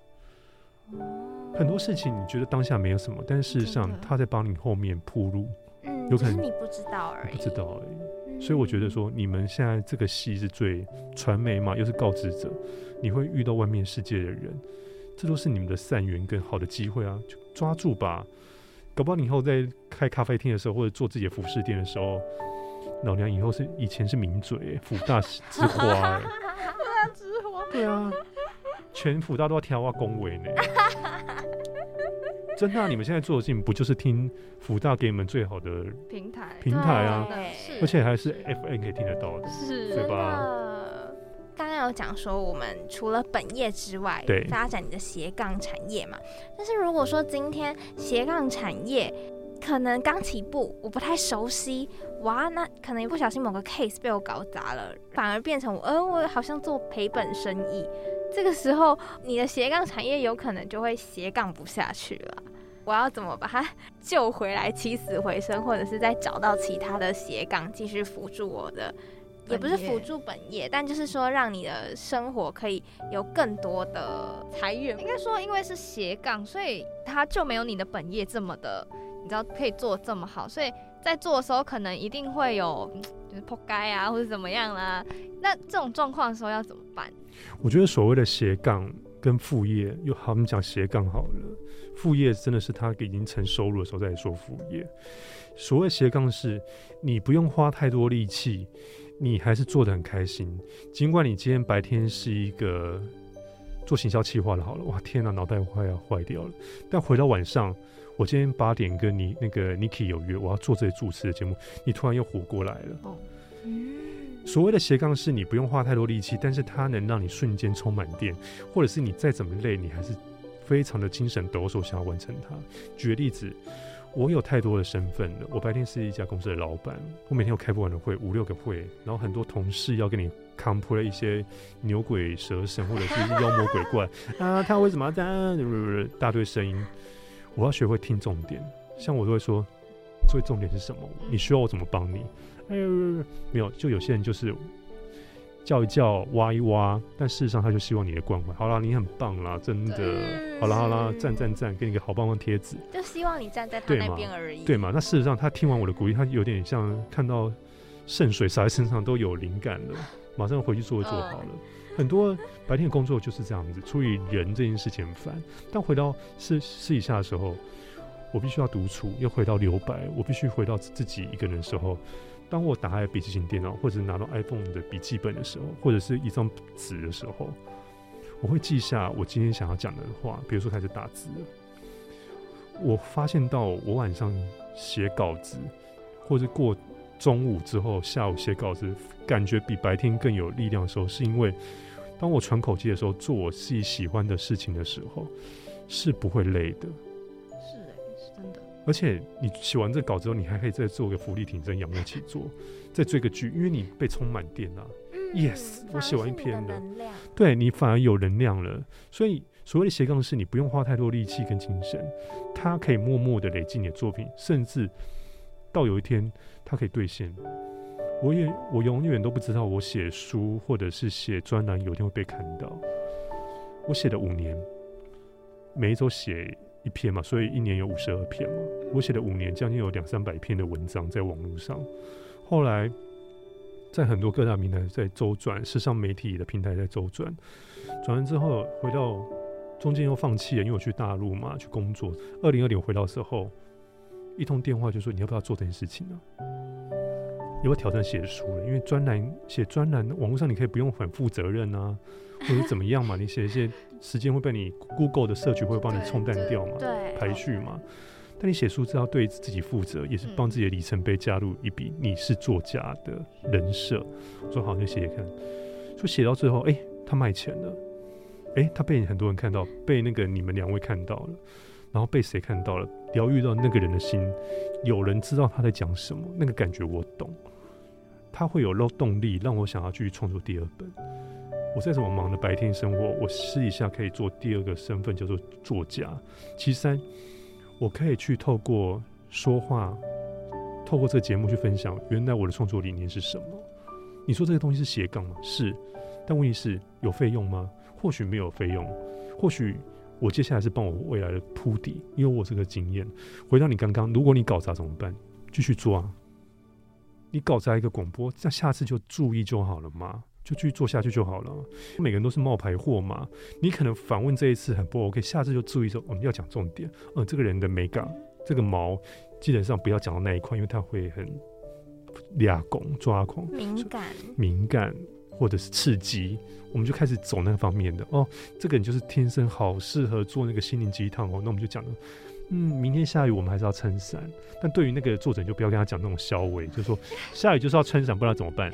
很多事情你觉得当下没有什么，但是事实上他在帮你后面铺路。嗯，有可能是你不知道而已，不知道而已。嗯所以我觉得说，你们现在这个戏是最传媒嘛，又是告知者，你会遇到外面世界的人，这都是你们的善缘跟好的机会啊，就抓住吧。搞不好你以后在开咖啡厅的时候，或者做自己的服饰店的时候，老娘以后是以前是名嘴、欸，福大之花、欸，之花对啊，全辅大都要挑啊恭维呢。真的啊、你们现在做的事情不就是听福大给你们最好的，平台平台啊对而且还是 FN 可以听得到的。是对吧。刚刚有讲说，我们除了本业之外，对发展你的斜杠产业嘛。但是如果说今天斜杠产业可能刚起步，我不太熟悉，哇，那可能一不小心某个 case 被我搞砸了，反而变成我，呃，我好像做赔本生意。这个时候，你的斜杠产业有可能就会斜杠不下去了。我要怎么把它救回来，起死回生，或者是再找到其他的斜杠继续辅助我的，也不是辅助本业，但就是说让你的生活可以有更多的财源应。该说，因为是斜杠，所以它就没有你的本业这么的，你知道可以做这么好，所以在做的时候可能一定会有就是破街啊，或者怎么样啦。那这种状况的时候要怎么办？我觉得所谓的斜杠跟副业，又好，我们讲斜杠好了，副业真的是他已经成收入的时候再说副业。所谓斜杠是，你不用花太多力气，你还是做得很开心。尽管你今天白天是一个做行销企划的，好了，哇天哪，脑袋快要坏掉了。但回到晚上，我今天八点跟你那个 Niki 有约，我要做这些主持的节目，你突然又活过来了。嗯，所谓的斜杠是你不用花太多力气，但是它能让你瞬间充满电，或者是你再怎么累，你还是非常的精神抖擞，想要完成它。举个例子，我有太多的身份了，我白天是一家公司的老板，我每天有开不完的会，五六个会，然后很多同事要跟你 complain 一些牛鬼蛇神或者是妖魔鬼怪啊，他为什么要这样？大堆声音，我要学会听重点，像我都会说，所以重点是什么？你需要我怎么帮你？哎呦，没有，就有些人就是叫一叫、挖一挖，但事实上他就希望你的关怀。好啦，你很棒啦，真的。嗯好啦好啦，赞赞赞，给你个好棒棒贴纸，就希望你站在他那边而已。对嘛？那事实上他听完我的鼓励，他有点像看到圣水洒在身上都有灵感了，马上回去做就做好了。很多白天的工作就是这样子，处理人这件事情很烦，但回到私私底下的时候，我必须要独处，又回到留白，我必须回到自己一个人的时候，当我打开笔记型电脑，或者拿到 iPhone 的笔记本的时候，或者是一张纸的时候，我会记下我今天想要讲的话，比如说开始打字。我发现到我晚上写稿子，或者过中午之后下午写稿子，感觉比白天更有力量的时候，是因为当我喘口气的时候，做我自己喜欢的事情的时候，是不会累的。是哎、是真的。而且你写完这稿之后，你还可以再做个浮力挺身、仰卧起坐，再追个剧，因为你被充满电啊。嗯 Yes，我写完一篇了对你反而有能量了。所以所谓的斜杠是你不用花太多力气跟精神，它可以默默的累积你的作品，甚至到有一天它可以兑现。我也我永远都不知道我写书或者是写专栏有一天会被看到。我写了五年，每一周写一篇嘛，所以一年有五十二篇嘛。我写了五年，将近有两三百篇的文章在网络上。后来在很多各大平台在周转，时尚媒体的平台在周转。转完之后回到中间又放弃了，因为我去大陆嘛去工作。二零二零回到的时候，一通电话就说你要不要做这件事情呢、要不要挑战写书了？因为专栏写专栏，网络上你可以不用很负责任啊，或者怎么样嘛，你写一些时间会被你 Google 的社区会帮你冲淡掉嘛，对排序嘛。但你写书是要对自己负责，也是帮自己的里程碑加入一笔你是作家的人设。我说好，就写写看。就写到最后，哎、他卖钱了，哎、他被很多人看到，被那个你们两位看到了，然后被谁看到了？疗愈到那个人的心，有人知道他在讲什么，那个感觉我懂。他会有动力让我想要继续创作第二本。我在这么忙的白天生活，我试一下可以做第二个身份，叫做作家。其三，我可以去透过说话，透过这个节目去分享，原来我的创作理念是什么。你说这个东西是斜杠吗？是，但问题是有费用吗？或许没有费用，或许我接下来是帮我未来的铺底，因为我有这个经验。回到你刚刚，如果你搞砸怎么办？继续做啊！你搞砸一个广播，那下次就注意就好了嘛，就继续做下去就好了。每个人都是冒牌货嘛，你可能反问这一次很不 OK，下次就注意说我们要讲重点。嗯，这个人的美感，这个毛基本上不要讲到那一块，因为他会很 俩拱抓狂。敏感，敏感或者是刺激，我们就开始走那个方面的哦。这个人就是天生好适合做那个心灵鸡汤哦。那我们就讲了，嗯，明天下雨我们还是要撑伞。但对于那个作者，就不要跟他讲那种消委，就是说 下雨就是要撑伞，不然怎么办？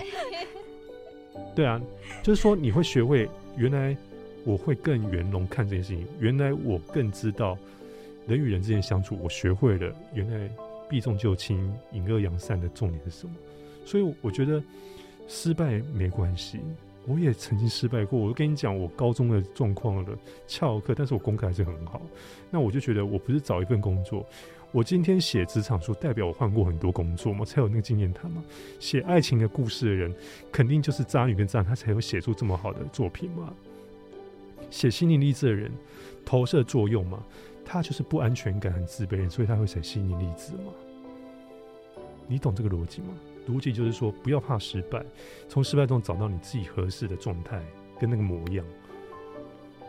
对啊，就是说你会学会，原来我会更圆融看这件事情，原来我更知道人与人之间相处，我学会了原来避重就轻、隐恶扬善的重点是什么。所以我觉得失败没关系，我也曾经失败过。我跟你讲，我高中的状况了，翘课，但是我功课还是很好。那我就觉得我不是找一份工作，我今天写职场书，代表我换过很多工作嘛，才有那个经验谈嘛。写爱情的故事的人，肯定就是渣女跟渣男，他才会写出这么好的作品嘛。写心灵励志的人，投射作用嘛，他就是不安全感、很自卑，所以他会写心灵励志嘛。你懂这个逻辑吗？逻辑就是说，不要怕失败，从失败中找到你自己合适的状态跟那个模样。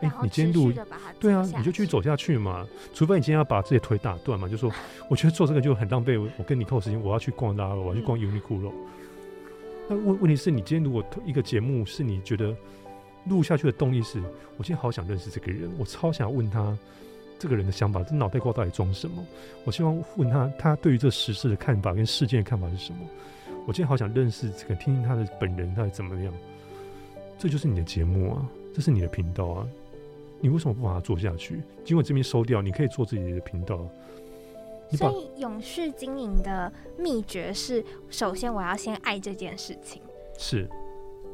哎、你今天录对啊你就继续去走下去嘛。除非你今天要把自己腿打断嘛，就说 我觉得做这个就很浪费我我跟你扣时间，我要去逛拉我要去逛嗯 Uniqlo。那问问题是你今天如果一个节目是你觉得录下去的动力是，我今天好想认识这个人，我超想问他这个人的想法，这脑袋瓜到底装什么？我希望问他他对于这时事的看法跟事件的看法是什么？我今天好想认识这个，听听他的本人到底怎么样。这就是你的节目啊，这是你的频道啊，你为什么不把它做下去？尽管这边收掉，你可以做自己的频道。所以永续经营的秘诀是，首先我要先爱这件事情。是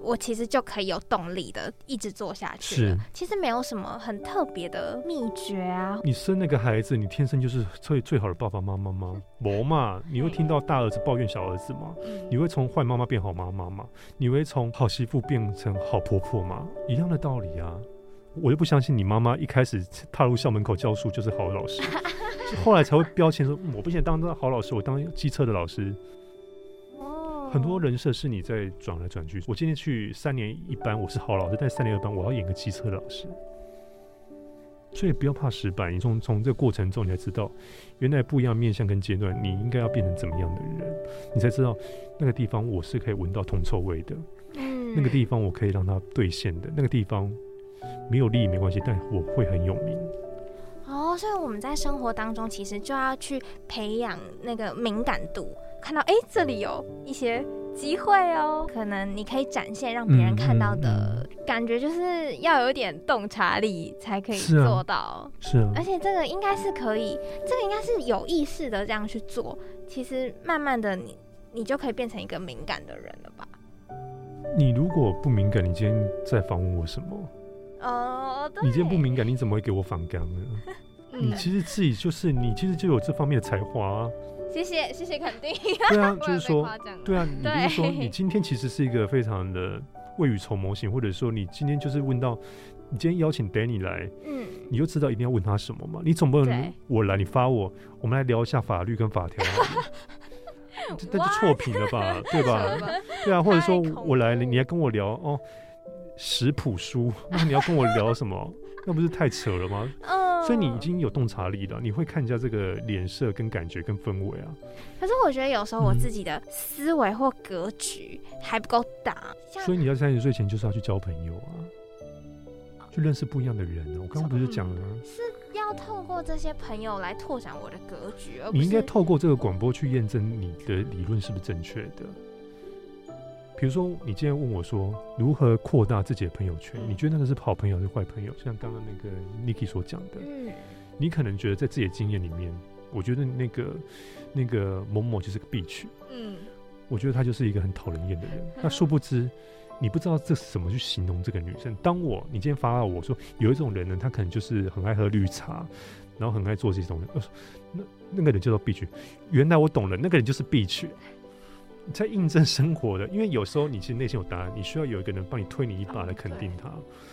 我其实就可以有动力的一直做下去是。其实没有什么很特别的秘诀啊。你生那个孩子，你天生就是最最好的爸爸妈妈吗？没嘛，你会听到大儿子抱怨小儿子吗？嗯你会从坏妈妈变好妈妈吗？你会从好媳妇变成好婆婆吗？一样的道理啊。我就不相信你妈妈一开始踏入校门口教书就是好老师，后来才会标签说嗯我不想当好老师，我当机车的老师。哦很多人设是你在转来转去。我今天去三年一班，我是好老师，但三年二班我要演个机车老师。所以不要怕失败，你从从这个过程中，你才知道原来不一样面向跟阶段，你应该要变成怎么样的人，你才知道那个地方我是可以闻到铜臭味的，嗯那个地方我可以让它兑现的，那个地方没有利益没关系，但我会很有名。哦，所以我们在生活当中其实就要去培养那个敏感度，看到哎、诶这里有一些机会哦，可能你可以展现让别人看到的感觉，就是要有点洞察力才可以做到。是啊而，且这个应该是可以，这个应该是有意识的这样去做。其实慢慢的你，你就可以变成一个敏感的人了吧？你如果不敏感，你今天在访问我什么？哦，对。你今天不敏感，你怎么会给我反刚呢？你 嗯，其实自己就是你，其实就有这方面的才华啊。谢谢谢谢肯定。对啊，就是说，对啊，你就是说，你今天其实是一个非常的未雨绸缪型，或者说你今天就是问到，你今天邀请 Danny 来，嗯，你就知道一定要问他什么嘛。你总不能我来，你发我，我们来聊一下法律跟法条好了，这这就错评了吧，对吧？对啊，或者说我来了，怖你还跟我聊哦食谱书，那你要跟我聊什么？那不是太扯了吗？嗯所以你已经有洞察力了，你会看一下这个脸色、跟感觉、跟氛围啊。可是我觉得有时候我嗯自己的思维或格局还不够大，像所以你要三十岁前就是要去交朋友啊，去认识不一样的人啊。我刚刚不是讲了是？要透过这些朋友来拓展我的格局，而你应该透过这个广播去验证你的理论是不是正确的。比如说，你今天问我说如何扩大自己的朋友圈，嗯你觉得那个是好朋友还是坏朋友？像刚刚那个 Niki 所讲的，嗯，你可能觉得在自己的经验里面，我觉得那个那个某某就是个 B 区，嗯，我觉得他就是一个很讨人厌的人。那殊不知，你不知道这是怎么去形容这个女生。当我你今天发到我说有一种人呢，他可能就是很爱喝绿茶，然后很爱做这种人，我说那那个人叫做 B 区。原来我懂了，那个人就是必取。在印证生活的，因为有时候你其实内心有答案，你需要有一个人帮你推你一把来肯定他。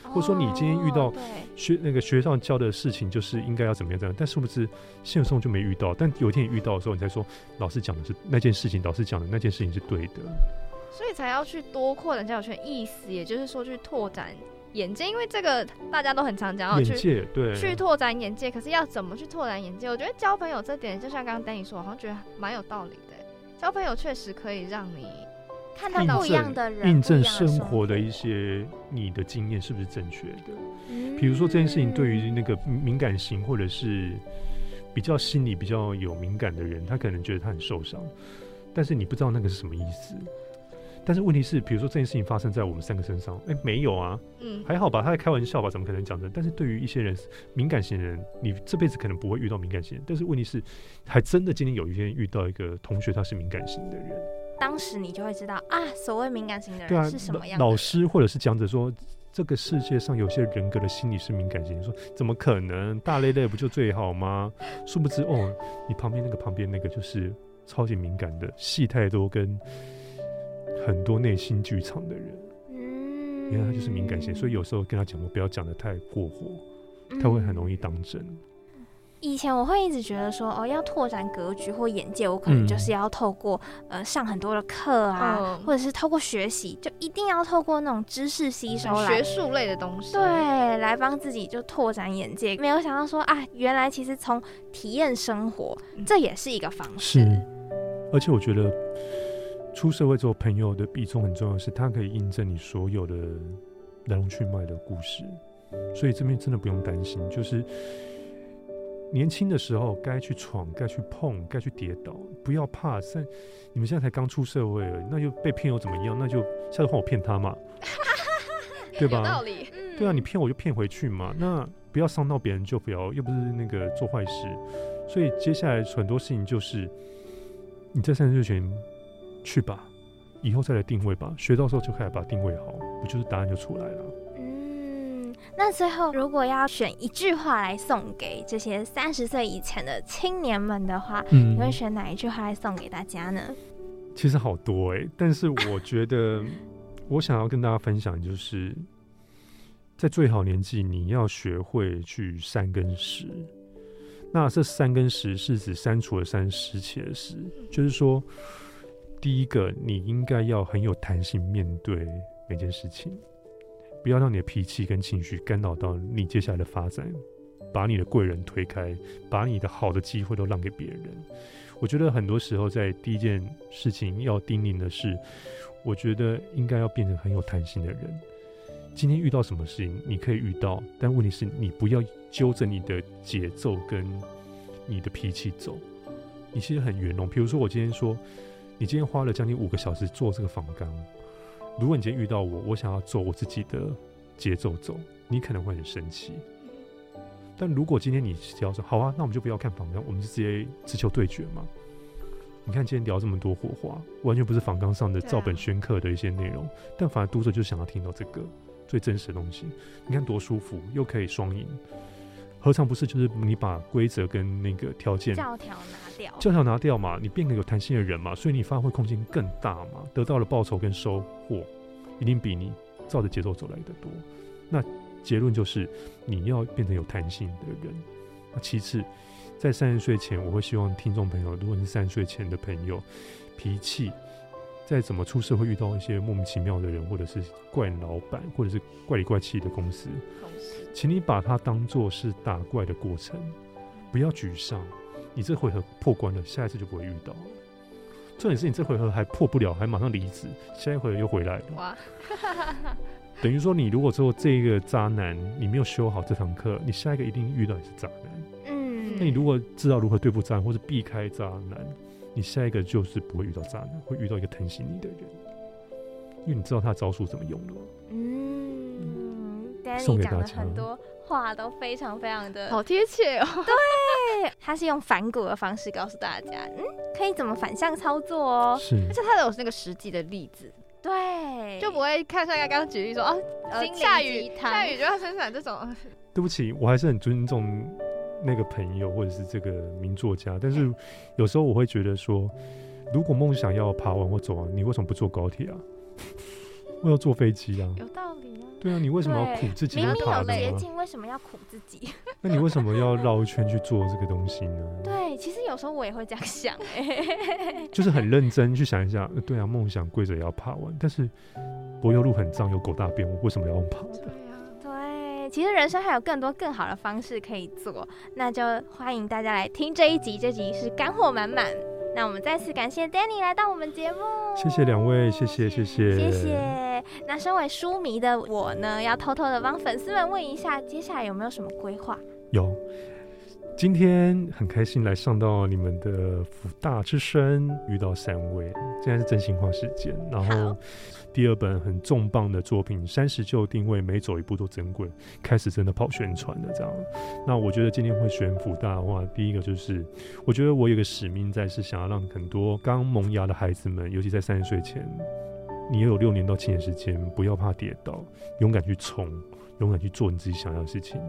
或者说你今天遇到学那个学上教的事情就是应该要怎么样怎么样，但是不是现实中就没遇到。但有一天你遇到的时候，你才说老师讲的是那件事情，老师讲的那件事情是对的。所以才要去多扩展交友圈，意思也就是说去拓展眼界，因为这个大家都很常讲要眼去界对，去拓展眼界，可是要怎么去拓展眼界？我觉得交朋友这点，就像刚刚丹尼说，我好像觉得蛮有道理的。交朋友确实可以让你看到不一样的人，印证生活的一些你的经验是不是正确的？嗯比如说这件事情对于那个敏感型或者是比较心理比较有敏感的人，他可能觉得他很受伤，但是你不知道那个是什么意思。但是问题是，比如说这件事情发生在我们三个身上，哎、没有啊，嗯，还好吧，他在开玩笑吧，怎么可能讲真？但是对于一些人，敏感型人，你这辈子可能不会遇到敏感型人，但是问题是，还真的今天有一天遇到一个同学，他是敏感型的人，当时你就会知道啊，所谓敏感型的人是什么样。老师或者是讲者说，这个世界上有些人格的心理是敏感型，说怎么可能？大累累不就最好吗？殊不知哦，你旁边那个旁边那个就是超级敏感的，戏太多跟很多内心剧场的人，嗯原来他就是敏感型，所以有时候跟他讲，我不要讲的太过火，嗯他会很容易当真。以前我会一直觉得说，哦，要拓展格局或眼界，我可能嗯就是要透过、呃上很多的课啊，嗯或者是透过学习，就一定要透过那种知识吸收来学术类的东西，对，来帮自己就拓展眼界。没有想到说啊，原来其实从体验生活，嗯这也是一个方式。是，而且我觉得出社会之后，朋友的比重很重要，是它可以印证你所有的来龙去脉的故事。所以这边真的不用担心，就是年轻的时候该去闯、该去碰、该去跌倒，不要怕。现你们现在才刚出社会而已，那就被骗又怎么样？那就下次换我骗他嘛，对吧有道？理。嗯对啊，你骗我就骗回去嘛。那不要伤到别人就不要，又不是那个做坏事。所以接下来很多事情就是你在三十岁前去吧，以后再来定位吧。学到时候就开始把它定位好。不就是答案就出来了？嗯，那最后如果要选一句话来送给这些三十岁以前的青年们的话，嗯你会选哪一句话来送给大家呢？其实好多哎、但是我觉得 我想要跟大家分享，就是在最好年纪，你要学会去三跟十。那这三跟十是指删除了三拾起的十，就是说，第一个你应该要很有弹性面对每件事情，不要让你的脾气跟情绪干扰到你接下来的发展，把你的贵人推开，把你的好的机会都让给别人。我觉得很多时候在第一件事情要叮咛的是，我觉得应该要变成很有弹性的人。今天遇到什么事情你可以遇到，但问题是你不要揪着你的节奏跟你的脾气走。你其实很圆融。比如说我今天说，你今天花了将近五个小时做这个仿纲，如果你今天遇到我，我想要走我自己的节奏走，你可能会很生气。但如果今天你只要说好啊，那我们就不要看仿纲，我们就直接直球对决嘛。你看今天聊这么多火花，完全不是仿纲上的照本宣科的一些内容，但反而读者就想要听到这个最真实的东西。你看多舒服，又可以双赢，何尝不是就是你把规则跟那个条件教条拿掉，教条拿掉嘛，你变个有弹性的人嘛，所以你发挥空间更大嘛，得到了报酬跟收获一定比你照着节奏走来的多。那结论就是你要变成有弹性的人。那其次，在三十岁前，我会希望听众朋友，如果你是三十岁前的朋友，脾气再怎么出社会遇到一些莫名其妙的人，或者是怪老板，或者是怪里怪气的公司，请你把它当做是打怪的过程，不要沮丧。你这回合破关了，下一次就不会遇到了。重点是你这回合还破不了，还马上离职，下一回合又回来了。哇，等于说，你如果说这个渣男，你没有修好这堂课，你下一个一定遇到也是渣男。嗯，那你如果知道如何对付渣男，或是避开渣男，你下一个就是不会遇到渣男，会遇到一个疼惜你的人，因为你知道他的招数怎么用了。嗯，Danny 讲的送给大家。很多话都非常非常的好贴切哦。对，他是用反骨的方式告诉大家，嗯，可以怎么反向操作哦。是。而且他有那个实际的例子，对，就不会看像刚刚举例说哦，呃下雨下雨就要生产这种，对不起，我还是很尊重那个朋友或者是这个名作家，但是有时候我会觉得说，如果梦想要爬完或走完，你为什么不坐高铁啊？我要坐飞机啊？有道理啊。对啊，你为什么要苦自己明明有？捷径，为什么要苦自己？那你为什么要绕一圈去做这个东西呢？对，其实有时候我也会这样想，哎，就是很认真去想一下，呃对啊，梦想跪着也要爬完，但是柏油路很脏，有狗大便，我为什么要用爬的？其实人生还有更多更好的方式可以做，那就欢迎大家来听这一集，这集是干货满满。那我们再次感谢 Danny 来到我们节目，谢谢两位，谢谢谢谢谢谢。那身为书迷的我呢，要偷偷的帮粉丝们问一下，接下来有没有什么规划？有，今天很开心来上到你们的福大之声，遇到三位，现在是真心话时间。然后好第二本很重磅的作品《三十就定位》，每走一步都珍贵，开始真的跑宣传的这样。那我觉得今天会选福大的话，第一个就是我觉得我有个使命在，是想要让很多刚萌芽的孩子们，尤其在三十岁前，你也有六年到七年时间，不要怕跌倒，勇敢去冲，勇敢去做你自己想要的事情。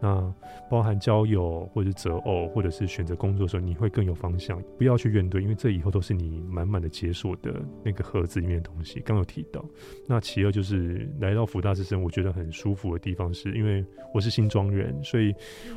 那包含交友或者择偶，或者是选择工作的时候，你会更有方向，不要去怨怼，因为这以后都是你满满的解锁的那个盒子里面的东西。刚有提到，那其二就是来到福大之声，我觉得很舒服的地方，是因为我是新庄人，所以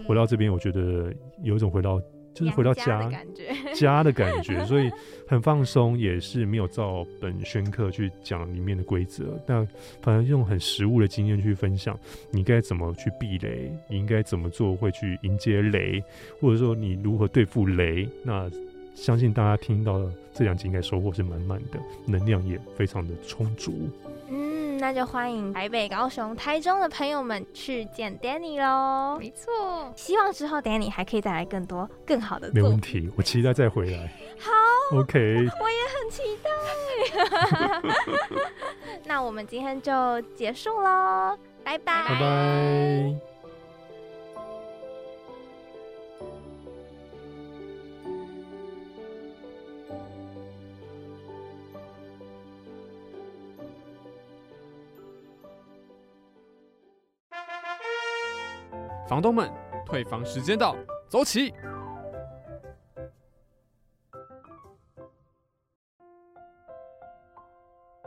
回到这边，我觉得有一种回到就是回到娘家的感觉。家的感觉，所以很放松，也是没有照本宣科去讲里面的规则，但反而用很实物的经验去分享，你该怎么去避雷，你应该怎么做会去迎接雷，或者说你如何对付雷。那相信大家听到的这两集应该收获是满满的，能量也非常的充足。嗯，那就欢迎台北、高雄、台中的朋友们去见 Danny 喽。没错，希望之后 Danny 还可以带来更多更好的没作品。问题，我期待再回来。好，OK，我也很期待。那我们今天就结束喽，拜拜，拜拜。房东们，退房时间到，走起！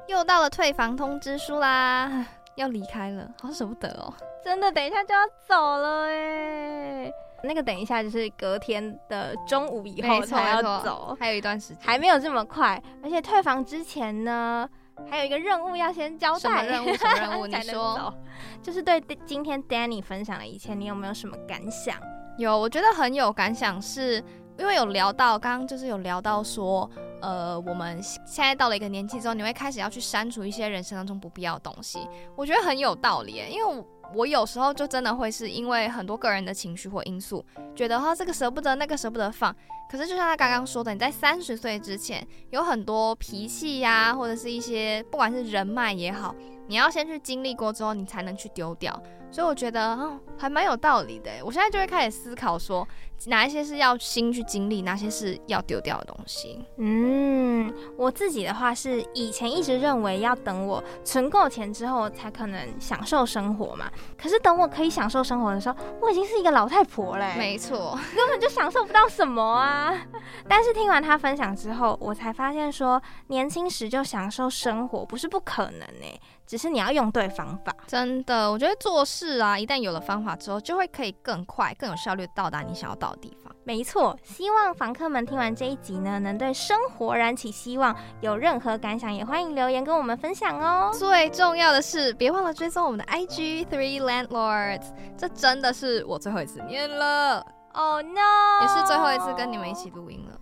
又到了退房通知书啦，要离开了，好舍不得哦。真的，等一下就要走了哎。那个等一下就是隔天的中午以后才要走，还有一段时间，还没有这么快。而且退房之前呢，还有一个任务要先交代。什么任务？什么任务？你说，就是对今天 Danny 分享的一切，你有没有什么感想？有，我觉得很有感想，是因为有聊到，刚刚就是有聊到说。呃，我们现在到了一个年纪之后，你会开始要去删除一些人生当中不必要的东西。我觉得很有道理，因为我有时候就真的会是因为很多个人的情绪或因素，觉得哈这个舍不得，那个舍不得放。可是就像他刚刚说的，你在三十岁之前，有很多脾气呀，或者是一些不管是人脉也好，你要先去经历过之后，你才能去丢掉。所以我觉得哦，还蛮有道理的。我现在就会开始思考说，哪一些是要心去经历，哪些是要丢掉的东西。嗯，我自己的话是以前一直认为要等我存够钱之后才可能享受生活嘛。可是等我可以享受生活的时候，我已经是一个老太婆嘞。没错，根本就享受不到什么啊。但是听完他分享之后，我才发现说，年轻时就享受生活不是不可能呢。只是你要用对方法，真的，我觉得做事啊，一旦有了方法之后，就会可以更快、更有效率到达你想要到的地方。没错，希望房客们听完这一集呢，能对生活燃起希望。有任何感想，也欢迎留言跟我们分享哦。最重要的是，别忘了追踪我们的 IG Three Landlords。这真的是我最后一次念了，Oh no，也是最后一次跟你们一起录音了。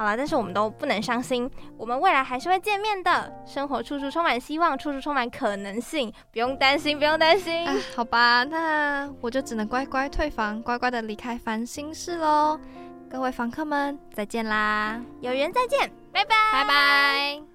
好了，但是我们都不能伤心，我们未来还是会见面的。生活处处充满希望，处处充满可能性，不用担心，不用担心。好吧，那我就只能乖乖退房，乖乖的离开烦心事喽。各位房客们，再见啦，有缘再见，拜拜，拜拜。